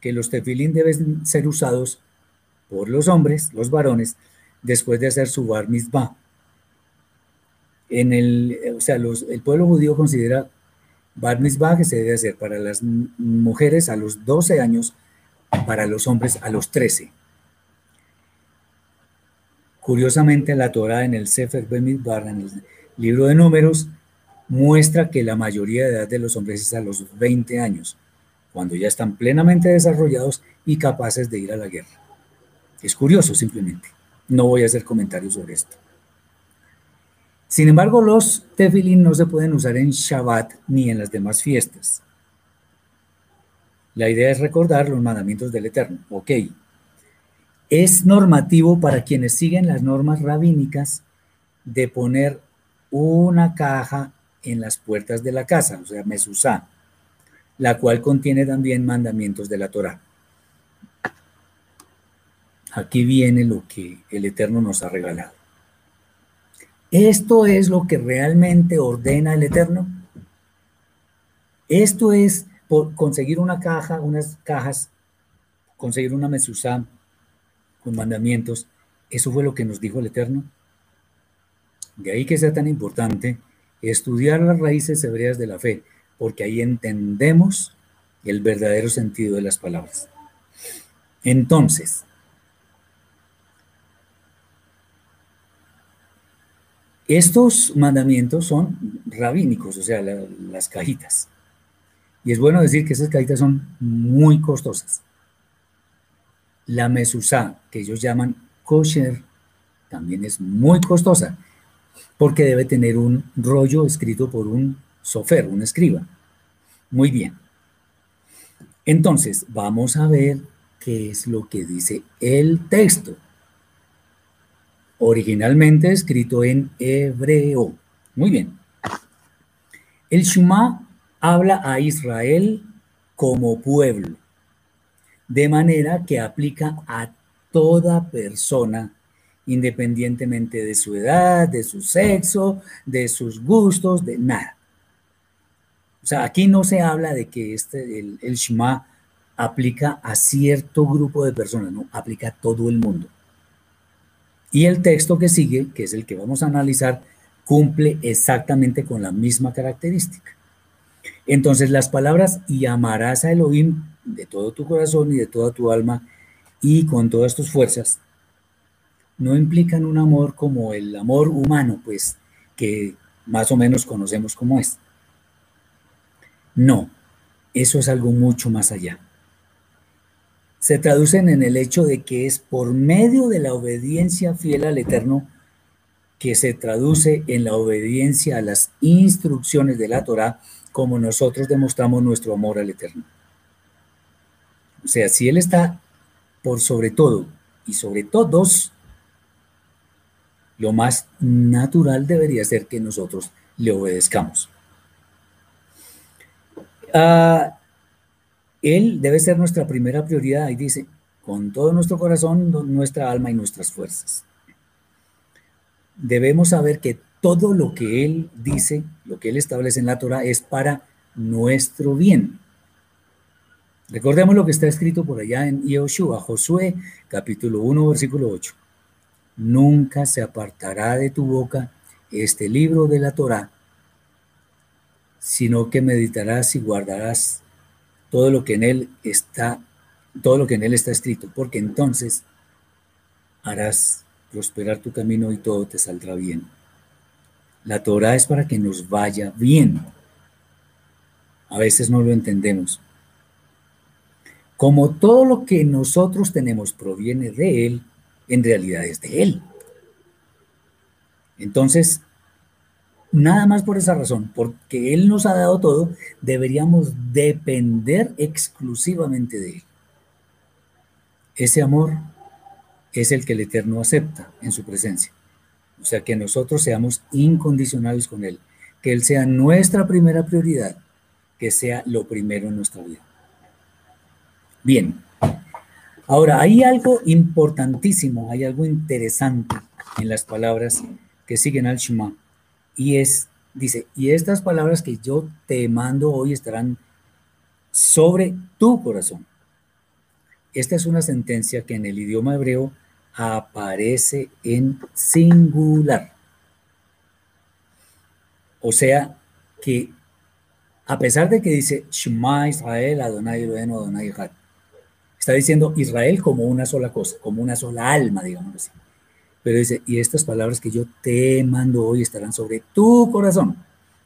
que los tefilín deben ser usados por los hombres, los varones, después de hacer su bar mitzvah en el, o sea, el pueblo judío considera Bar Mitzvah se debe hacer para las mujeres a los 12 años, para los hombres a los 13. Curiosamente, la Torah en el Sefer Bemidbar, en el libro de números, muestra que la mayoría de edad de los hombres es a los 20 años, cuando ya están plenamente desarrollados y capaces de ir a la guerra. Es curioso simplemente. No voy a hacer comentarios sobre esto. Sin embargo, los tefilín no se pueden usar en Shabbat ni en las demás fiestas. La idea es recordar los mandamientos del Eterno. Ok. Es normativo para quienes siguen las normas rabínicas de poner una caja en las puertas de la casa, o sea, mesuzá, la cual contiene también mandamientos de la Torah. aquí viene lo que el Eterno nos ha regalado. Esto es lo que realmente ordena el Eterno. Esto es por conseguir una caja, unas cajas, conseguir una mesuzá con mandamientos. Eso fue lo que nos dijo el Eterno. De ahí que sea tan importante estudiar las raíces hebreas de la fe, porque ahí entendemos el verdadero sentido de las palabras. Entonces, estos mandamientos son rabínicos, o sea, las cajitas. Y es bueno decir que esas cajitas son muy costosas. La mesusá, que ellos llaman kosher, también es muy costosa, porque debe tener un rollo escrito por un sofer, un escriba. Muy bien. Entonces, vamos a ver qué es lo que dice el texto. Originalmente escrito en hebreo. Muy bien. El Shema habla a Israel como pueblo, de manera que aplica a toda persona, independientemente de su edad, de su sexo, de sus gustos, de nada. O sea, aquí no se habla de que este, el, el Shema aplica a cierto grupo de personas, no, aplica a todo el mundo. Y el texto que sigue, que es el que vamos a analizar, cumple exactamente con la misma característica. Entonces las palabras y amarás a Elohim de todo tu corazón y de toda tu alma y con todas tus fuerzas, no implican un amor como el amor humano, pues que más o menos conocemos como es. No, eso es algo mucho más allá. Se traducen en el hecho de que es por medio de la obediencia fiel al Eterno que se traduce en la obediencia a las instrucciones de la Torah como nosotros demostramos nuestro amor al Eterno. O sea, si Él está por sobre todo y sobre todos, lo más natural debería ser que nosotros le obedezcamos. Ah, él debe ser nuestra primera prioridad y dice, con todo nuestro corazón, nuestra alma y nuestras fuerzas. Debemos saber que todo lo que Él dice, lo que Él establece en la Torah es para nuestro bien. Recordemos lo que está escrito por allá en Yoshua, Josué, capítulo 1, versículo 8. Nunca se apartará de tu boca este libro de la Torah, sino que meditarás y guardarás todo lo que en él está, todo lo que en él está escrito, porque entonces harás prosperar tu camino y todo te saldrá bien. La Torah es para que nos vaya bien. A veces no lo entendemos. Como todo lo que nosotros tenemos proviene de Él, en realidad es de Él. Entonces, nada más por esa razón, porque Él nos ha dado todo, deberíamos depender exclusivamente de Él. Ese amor es el que el Eterno acepta en su presencia. O sea, que nosotros seamos incondicionales con Él, que Él sea nuestra primera prioridad, que sea lo primero en nuestra vida. Bien. Ahora, hay algo importantísimo, hay algo interesante en las palabras que siguen al Shema. Y es, dice, y estas palabras que yo te mando hoy estarán sobre tu corazón. Esta es una sentencia que en el idioma hebreo aparece en singular. O sea, que a pesar de que dice Shema Israel, Adonai Elohenu, Adonai Echad, Está diciendo Israel como una sola cosa, como una sola alma, digamos así. Pero dice, y estas palabras que yo te mando hoy estarán sobre tu corazón.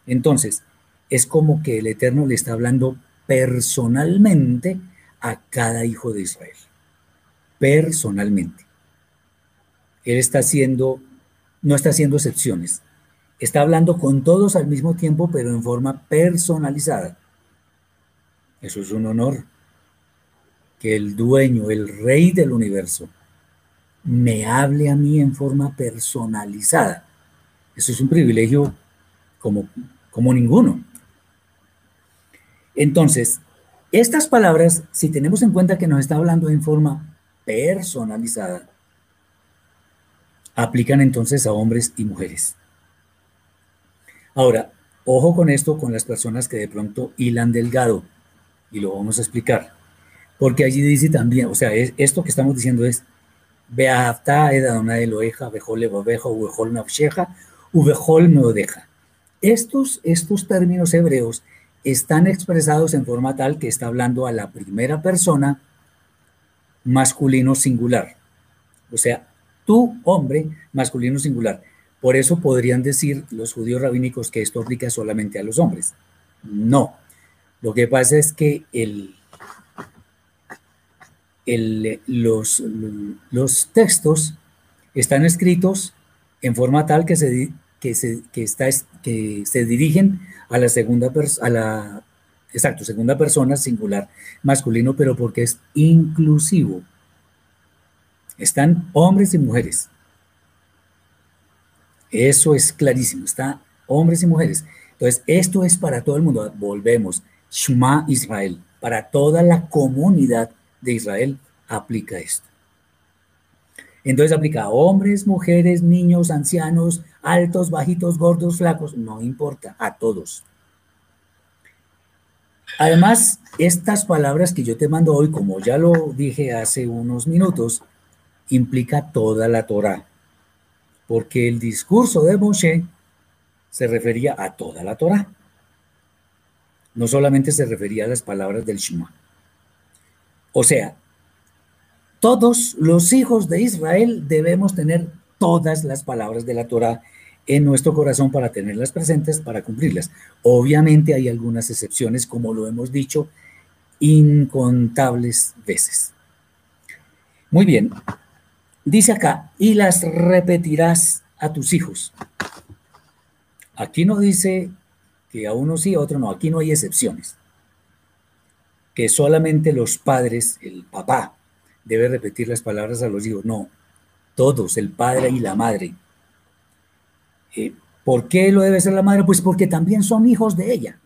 Entonces, es como que el Eterno le está hablando personalmente a cada hijo de Israel. Personalmente. Él está haciendo, no está haciendo excepciones. Está hablando con todos al mismo tiempo, pero en forma personalizada. Eso es un honor que el dueño, el rey del universo, me hable a mí en forma personalizada. Eso es un privilegio como, como ninguno. Entonces, estas palabras, si tenemos en cuenta que nos está hablando en forma personalizada, aplican entonces a hombres y mujeres. Ahora, ojo con esto, con las personas que de pronto hilan delgado, y lo vamos a explicar, porque allí dice también, o sea, esto que estamos diciendo es, Estos, estos términos hebreos están expresados en forma tal que está hablando a la primera persona masculino singular. O sea, tu hombre masculino singular. Por eso podrían decir los judíos rabínicos que esto aplica solamente a los hombres. No. Lo que pasa es que el, los, textos están escritos en forma tal que se, que está, que se dirigen a la segunda persona, exacto, segunda persona singular masculino, pero porque es inclusivo. Están hombres y mujeres. Eso es clarísimo, está hombres y mujeres. Entonces, esto es para todo el mundo. Volvemos. Shema Israel. Para toda la comunidad de Israel aplica esto. Entonces aplica a hombres, mujeres, niños, ancianos, altos, bajitos, gordos, flacos, no importa, a todos. Además, estas palabras que yo te mando hoy, como ya lo dije hace unos minutos, implica toda la Torah, porque el discurso de Moshe se refería a toda la Torah. No solamente se refería a las palabras del Shema. O sea, todos los hijos de Israel debemos tener todas las palabras de la Torah en nuestro corazón para tenerlas presentes, para cumplirlas. Obviamente hay algunas excepciones, como lo hemos dicho incontables veces. Muy bien, dice acá, y las repetirás a tus hijos. Aquí no dice que a uno sí, a otro no, aquí no hay excepciones. Que solamente los padres, el papá, debe repetir las palabras a los hijos. No, todos, el padre y la madre. Eh, ¿Por qué lo debe ser la madre? Pues porque también son hijos de ella.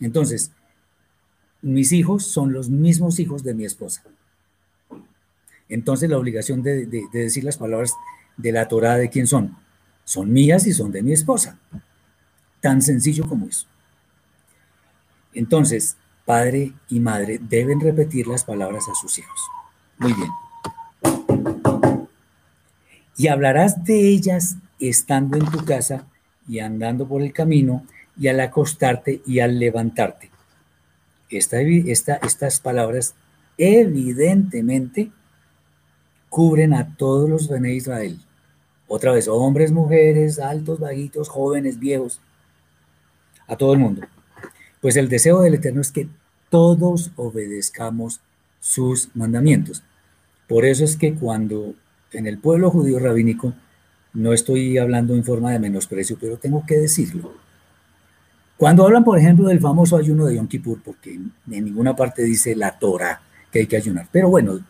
Entonces, mis hijos son los mismos hijos de mi esposa. Entonces, la obligación de, decir las palabras de la Torah de quién son, son mías y son de mi esposa. Tan sencillo como eso. Entonces, padre y madre deben repetir las palabras a sus hijos. Muy bien. Y hablarás de ellas estando en tu casa y andando por el camino y al acostarte y al levantarte. estas palabras evidentemente cubren a todos los de Israel. Otra vez, hombres, mujeres, altos, bajitos, jóvenes, viejos, a todo el mundo. Pues el deseo del Eterno es que todos obedezcamos sus mandamientos. Por eso es que cuando en el pueblo judío rabínico, no estoy hablando en forma de menosprecio, pero tengo que decirlo. Cuando hablan, por ejemplo, del famoso ayuno de Yom Kippur, porque en ninguna parte dice la Torah que hay que ayunar, pero bueno,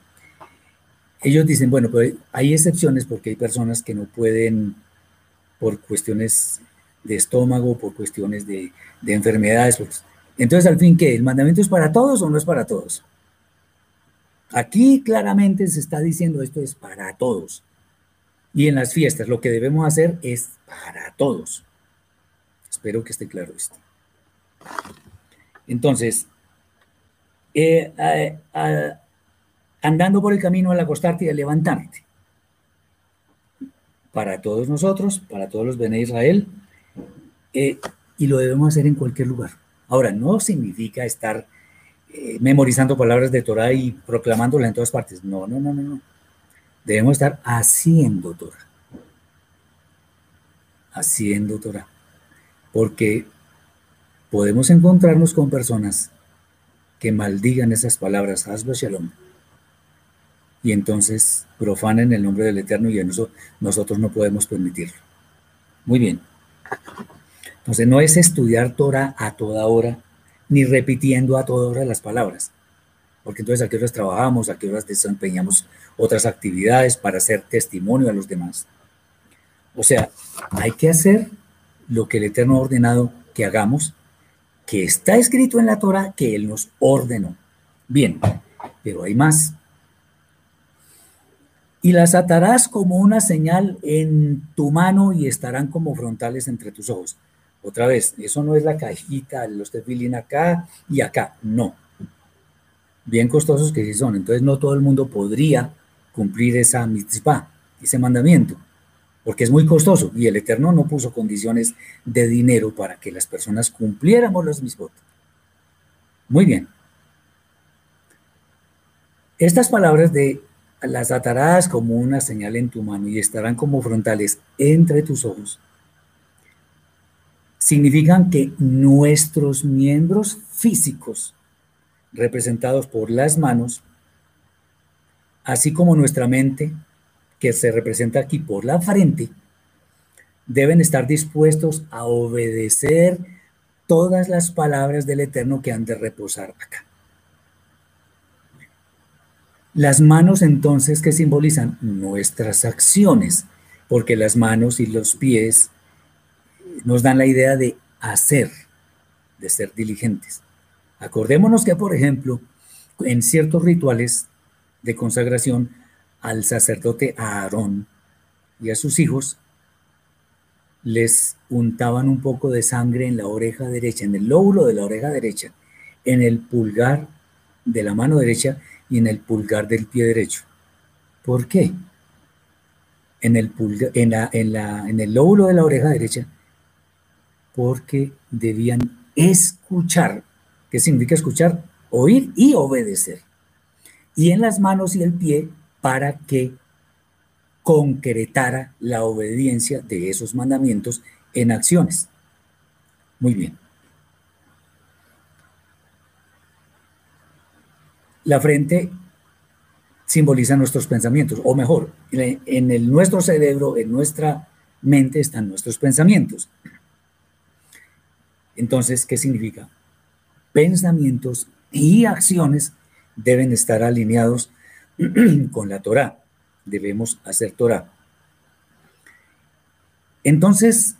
ellos dicen, bueno, pues hay excepciones porque hay personas que no pueden, por cuestiones de estómago, por cuestiones de, enfermedades. Pues, entonces, al fin, ¿qué? ¿El mandamiento es para todos o no es para todos? Aquí claramente se está diciendo esto es para todos. Y en las fiestas lo que debemos hacer es para todos. Espero que esté claro esto. Entonces, eh, andando por el camino al acostarte y al levantarte. Para todos nosotros, para todos los Bene Israel, eh, y lo debemos hacer en cualquier lugar. Ahora, no significa estar eh, memorizando palabras de Torah y proclamándola en todas partes. No, no, no, no, no. Debemos estar haciendo Torah. Haciendo Torah. Porque podemos encontrarnos con personas que maldigan esas palabras, Hasba Shalom, y entonces profanen el nombre del Eterno y eso nosotros no podemos permitirlo. Muy bien. Entonces no es estudiar Torah a toda hora, ni repitiendo a toda hora las palabras. Porque entonces a qué horas trabajamos, a qué horas desempeñamos otras actividades para hacer testimonio a los demás. O sea, hay que hacer lo que el Eterno ha ordenado que hagamos, que está escrito en la Torah, que Él nos ordenó. Bien, pero hay más. y las atarás como una señal en tu mano y estarán como frontales entre tus ojos. Otra vez, eso no es la cajita, los tefilín acá y acá, no. Bien costosos que sí son, entonces no todo el mundo podría cumplir esa mitzvah, ese mandamiento, porque es muy costoso y el Eterno no puso condiciones de dinero para que las personas cumpliéramos los mitzvot. Muy bien. Estas palabras de las atarás como una señal en tu mano y estarán como frontales entre tus ojos. Significan que nuestros miembros físicos, representados por las manos, así como nuestra mente, que se representa aquí por la frente, deben estar dispuestos a obedecer todas las palabras del Eterno que han de reposar acá. Las manos entonces que simbolizan nuestras acciones, porque las manos y los pies nos dan la idea de hacer, de ser diligentes. Acordémonos que, por ejemplo, en ciertos rituales de consagración al sacerdote Aarón y a sus hijos, les untaban un poco de sangre en la oreja derecha, en el lóbulo de la oreja derecha, en el pulgar de la mano derecha y en el pulgar del pie derecho. ¿Por qué? En el, en, la, en, la, en el lóbulo de la oreja derecha, porque debían escuchar. ¿Qué significa escuchar? Oír y obedecer. Y en las manos y el pie para que concretara la obediencia de esos mandamientos en acciones. Muy bien. La frente simboliza nuestros pensamientos, o mejor, en el, nuestro cerebro, en nuestra mente están nuestros pensamientos. Entonces, ¿qué significa? Pensamientos y acciones deben estar alineados con la Torah. Debemos hacer Torah. Entonces,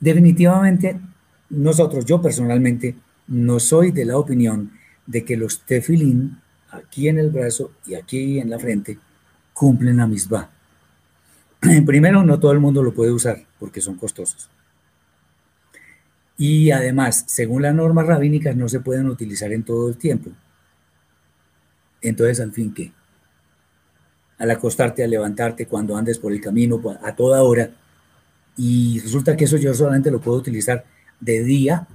definitivamente, nosotros, yo personalmente, no soy de la opinión de que los tefilín aquí en el brazo y aquí en la frente cumplen la misma. Primero, no todo el mundo lo puede usar porque son costosos. Y además, según las normas rabínicas, no se pueden utilizar en todo el tiempo. Entonces, al fin, ¿qué? Al acostarte, al levantarte, cuando andes por el camino, a toda hora. Y resulta que eso yo solamente lo puedo utilizar de día,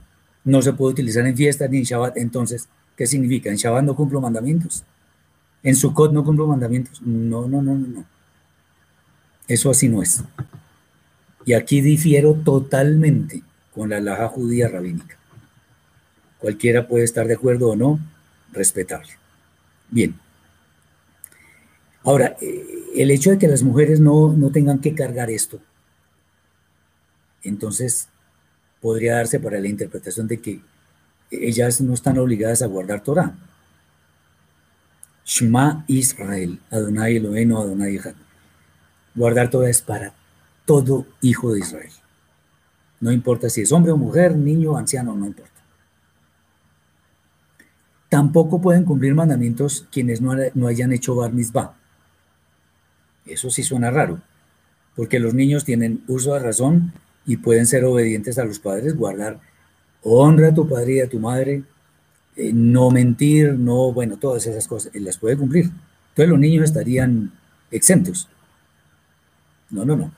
no se puede utilizar en fiestas ni en Shabbat. Entonces, ¿Qué significa? ¿En Shabbat no cumplo mandamientos? ¿En Sukkot no cumplo mandamientos? No, no, no, no, no. Eso así no es. Y aquí difiero totalmente con la laja judía rabínica. Cualquiera puede estar de acuerdo o no, respetable. Bien. Ahora, eh, el hecho de que las mujeres no, no tengan que cargar esto, entonces podría darse para la interpretación de que ellas no están obligadas a guardar Torah. Shema Israel, Adonai Eloheinu, Adonai Echad. Guardar Torah es para todo hijo de Israel. No importa si es hombre o mujer, niño, anciano, no importa. Tampoco pueden cumplir mandamientos quienes no, no hayan hecho bar mitzvah. Eso sí suena raro, porque los niños tienen uso de razón y pueden ser obedientes a los padres, guardar honra a tu padre y a tu madre, eh, no mentir, no, bueno, todas esas cosas, las puede cumplir. Entonces los niños estarían exentos. No, no, no.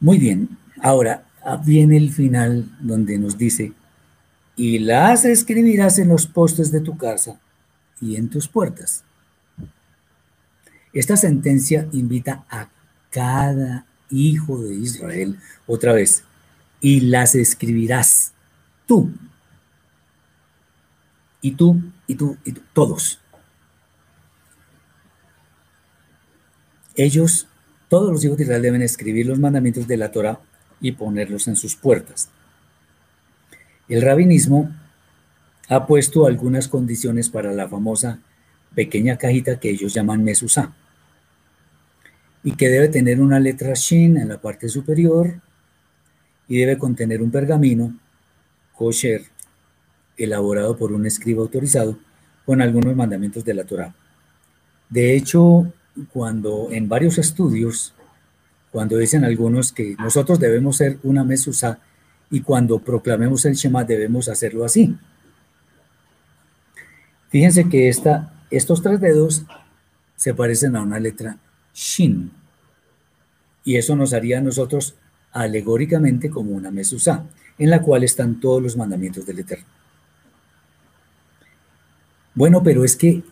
Muy bien, ahora viene el final donde nos dice, y las escribirás en los postes de tu casa y en tus puertas. Esta sentencia invita a cada hijo de Israel, otra vez, y las escribirás tú. Y tú, y tú, y tú, todos. Ellos, todos los hijos de Israel deben escribir los mandamientos de la Torah y ponerlos en sus puertas. El rabinismo ha puesto algunas condiciones para la famosa pequeña cajita que ellos llaman Mesusá y que debe tener una letra Shin en la parte superior y debe contener un pergamino kosher elaborado por un escriba autorizado con algunos mandamientos de la Torah. De hecho, cuando en varios estudios, cuando dicen algunos que nosotros debemos ser una mesusa y cuando proclamemos el Shema debemos hacerlo así. Fíjense que esta, estos tres dedos se parecen a una letra Shin. Y eso nos haría a nosotros alegóricamente como una mesusa, en la cual están todos los mandamientos del Eterno. Bueno, pero es que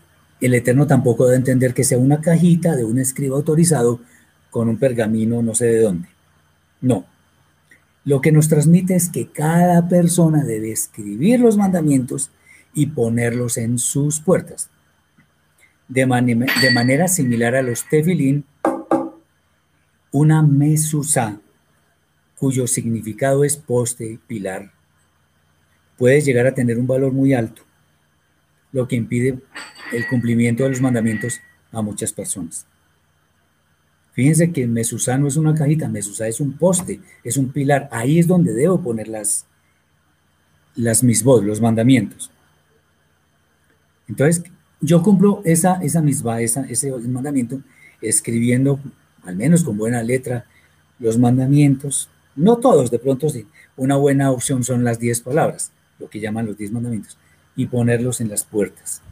el Eterno tampoco debe entender que sea una cajita de un escriba autorizado con un pergamino no sé de dónde. No. Lo que nos transmite es que cada persona debe escribir los mandamientos y ponerlos en sus puertas. De, de manera similar a los tefilín, una mesusa, cuyo significado es poste, pilar, puede llegar a tener un valor muy alto, lo que impide el cumplimiento de los mandamientos a muchas personas. Fíjense que mesusa no es una cajita, mesusa es un poste, es un pilar. Ahí es donde debo poner las, las misbos, los mandamientos. Entonces, yo cumplo esa, esa misma, esa, ese mandamiento escribiendo al menos con buena letra, los mandamientos, no todos, de pronto sí, una buena opción son las diez palabras, lo que llaman los diez mandamientos, y ponerlos en las puertas.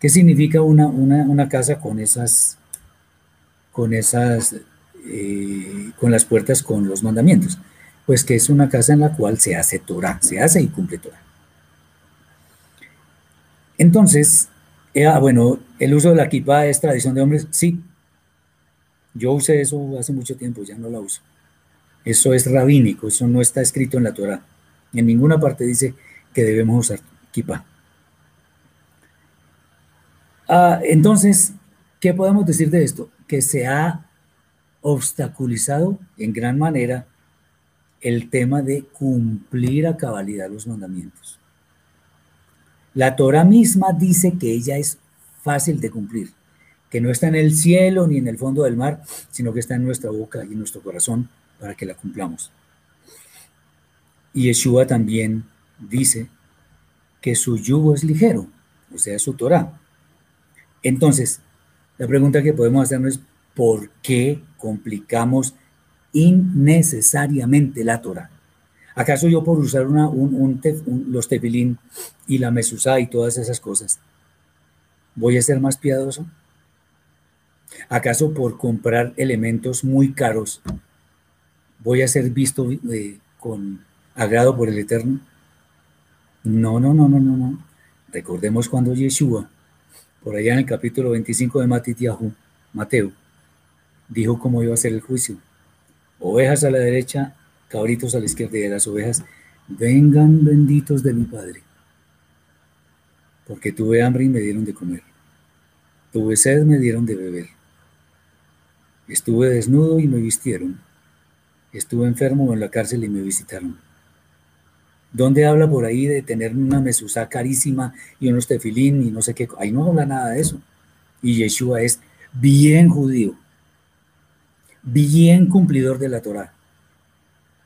¿Qué significa una, una, casa con esas, con esas, eh, con las puertas con los mandamientos? Pues que es una casa en la cual se hace Torah, se hace y cumple Torah. Entonces, eh, ah, bueno, el uso de la kippah es tradición de hombres, sí, yo usé eso hace mucho tiempo, ya no la uso. Eso es rabínico, eso no está escrito en la Torah. En ninguna parte dice que debemos usar kippah. Ah, entonces, ¿qué podemos decir de esto? Que se ha obstaculizado en gran manera el tema de cumplir a cabalidad los mandamientos. La Torah misma dice que ella es fácil de cumplir que no está en el cielo ni en el fondo del mar, sino que está en nuestra boca y en nuestro corazón para que la cumplamos. Y Yeshua también dice que su yugo es ligero, o sea, su Torah. Entonces, la pregunta que podemos hacernos es, ¿por qué complicamos innecesariamente la Torah? ¿Acaso yo por usar una, un, los tefilín y la mesusa y todas esas cosas, voy a ser más piadoso? ¿Acaso por comprar elementos muy caros voy a ser visto eh, con agrado por el Eterno? No, no, no, no, no, no. Recordemos cuando Yeshua, por allá en el capítulo 25 de Matitiahu, Mateo, dijo cómo iba a ser el juicio. Ovejas a la derecha, cabritos a la izquierda y de las ovejas, vengan benditos de mi Padre, porque tuve hambre y me dieron de comer. Tuve sed, me dieron de beber. Estuve desnudo y me vistieron. Estuve enfermo en la cárcel y me visitaron. ¿Dónde habla por ahí de tener una mesusa carísima y unos tefilín y no sé qué? Ahí no habla nada de eso. Y Yeshua es bien judío, bien cumplidor de la Torah.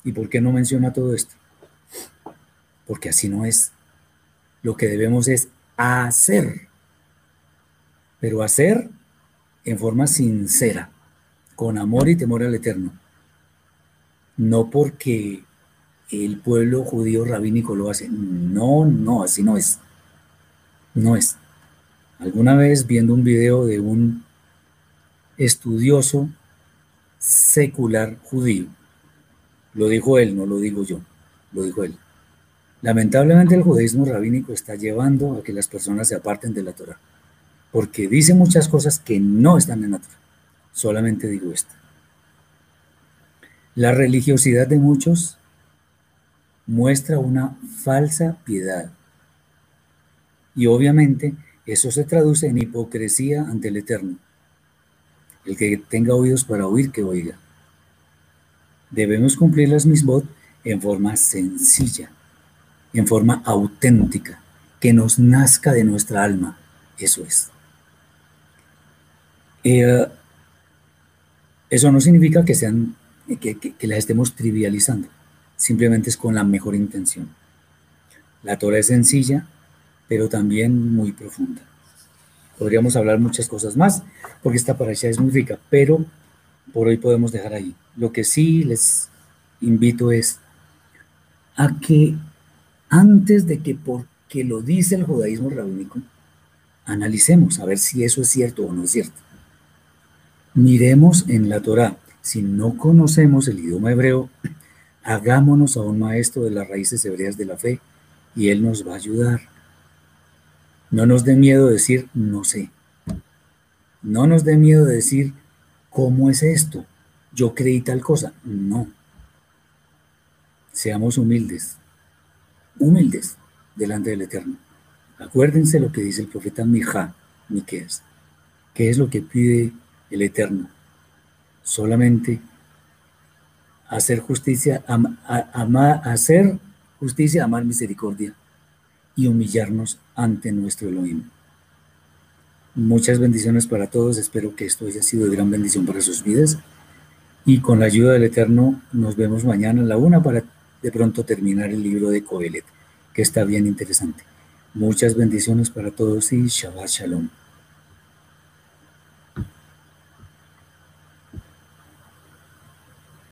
¿Y por qué no menciona todo esto? Porque así no es. Lo que debemos es hacer, pero hacer en forma sincera con amor y temor al Eterno. No porque el pueblo judío rabínico lo hace. No, no, así no es. No es. Alguna vez viendo un video de un estudioso secular judío, lo dijo él, no lo digo yo, lo dijo él. Lamentablemente el judaísmo rabínico está llevando a que las personas se aparten de la Torah, porque dice muchas cosas que no están en la Torah. Solamente digo esto. La religiosidad de muchos muestra una falsa piedad. Y obviamente eso se traduce en hipocresía ante el Eterno. El que tenga oídos para oír, que oiga. Debemos cumplir las misbot en forma sencilla, en forma auténtica, que nos nazca de nuestra alma. Eso es. Eh, eso no significa que, sean, que, que, las estemos trivializando, simplemente es con la mejor intención. La Torah es sencilla, pero también muy profunda. Podríamos hablar muchas cosas más, porque esta parasha es muy rica, pero por hoy podemos dejar ahí. Lo que sí les invito es a que antes de que porque lo dice el judaísmo rabínico, analicemos a ver si eso es cierto o no es cierto. Miremos en la Torá. Si no conocemos el idioma hebreo, hagámonos a un maestro de las raíces hebreas de la fe y él nos va a ayudar. No nos dé miedo decir no sé. No nos dé miedo decir cómo es esto. Yo creí tal cosa. No. Seamos humildes. Humildes delante del Eterno. Acuérdense lo que dice el profeta Mijá, Miqueas. ¿Qué es lo que pide el Eterno? Solamente hacer justicia, hacer justicia, amar misericordia y humillarnos ante nuestro Elohim. Muchas bendiciones para todos, espero que esto haya sido de gran bendición para sus vidas y con la ayuda del Eterno nos vemos mañana a la una para de pronto terminar el libro de Coelet, que está bien interesante. Muchas bendiciones para todos y Shabbat Shalom.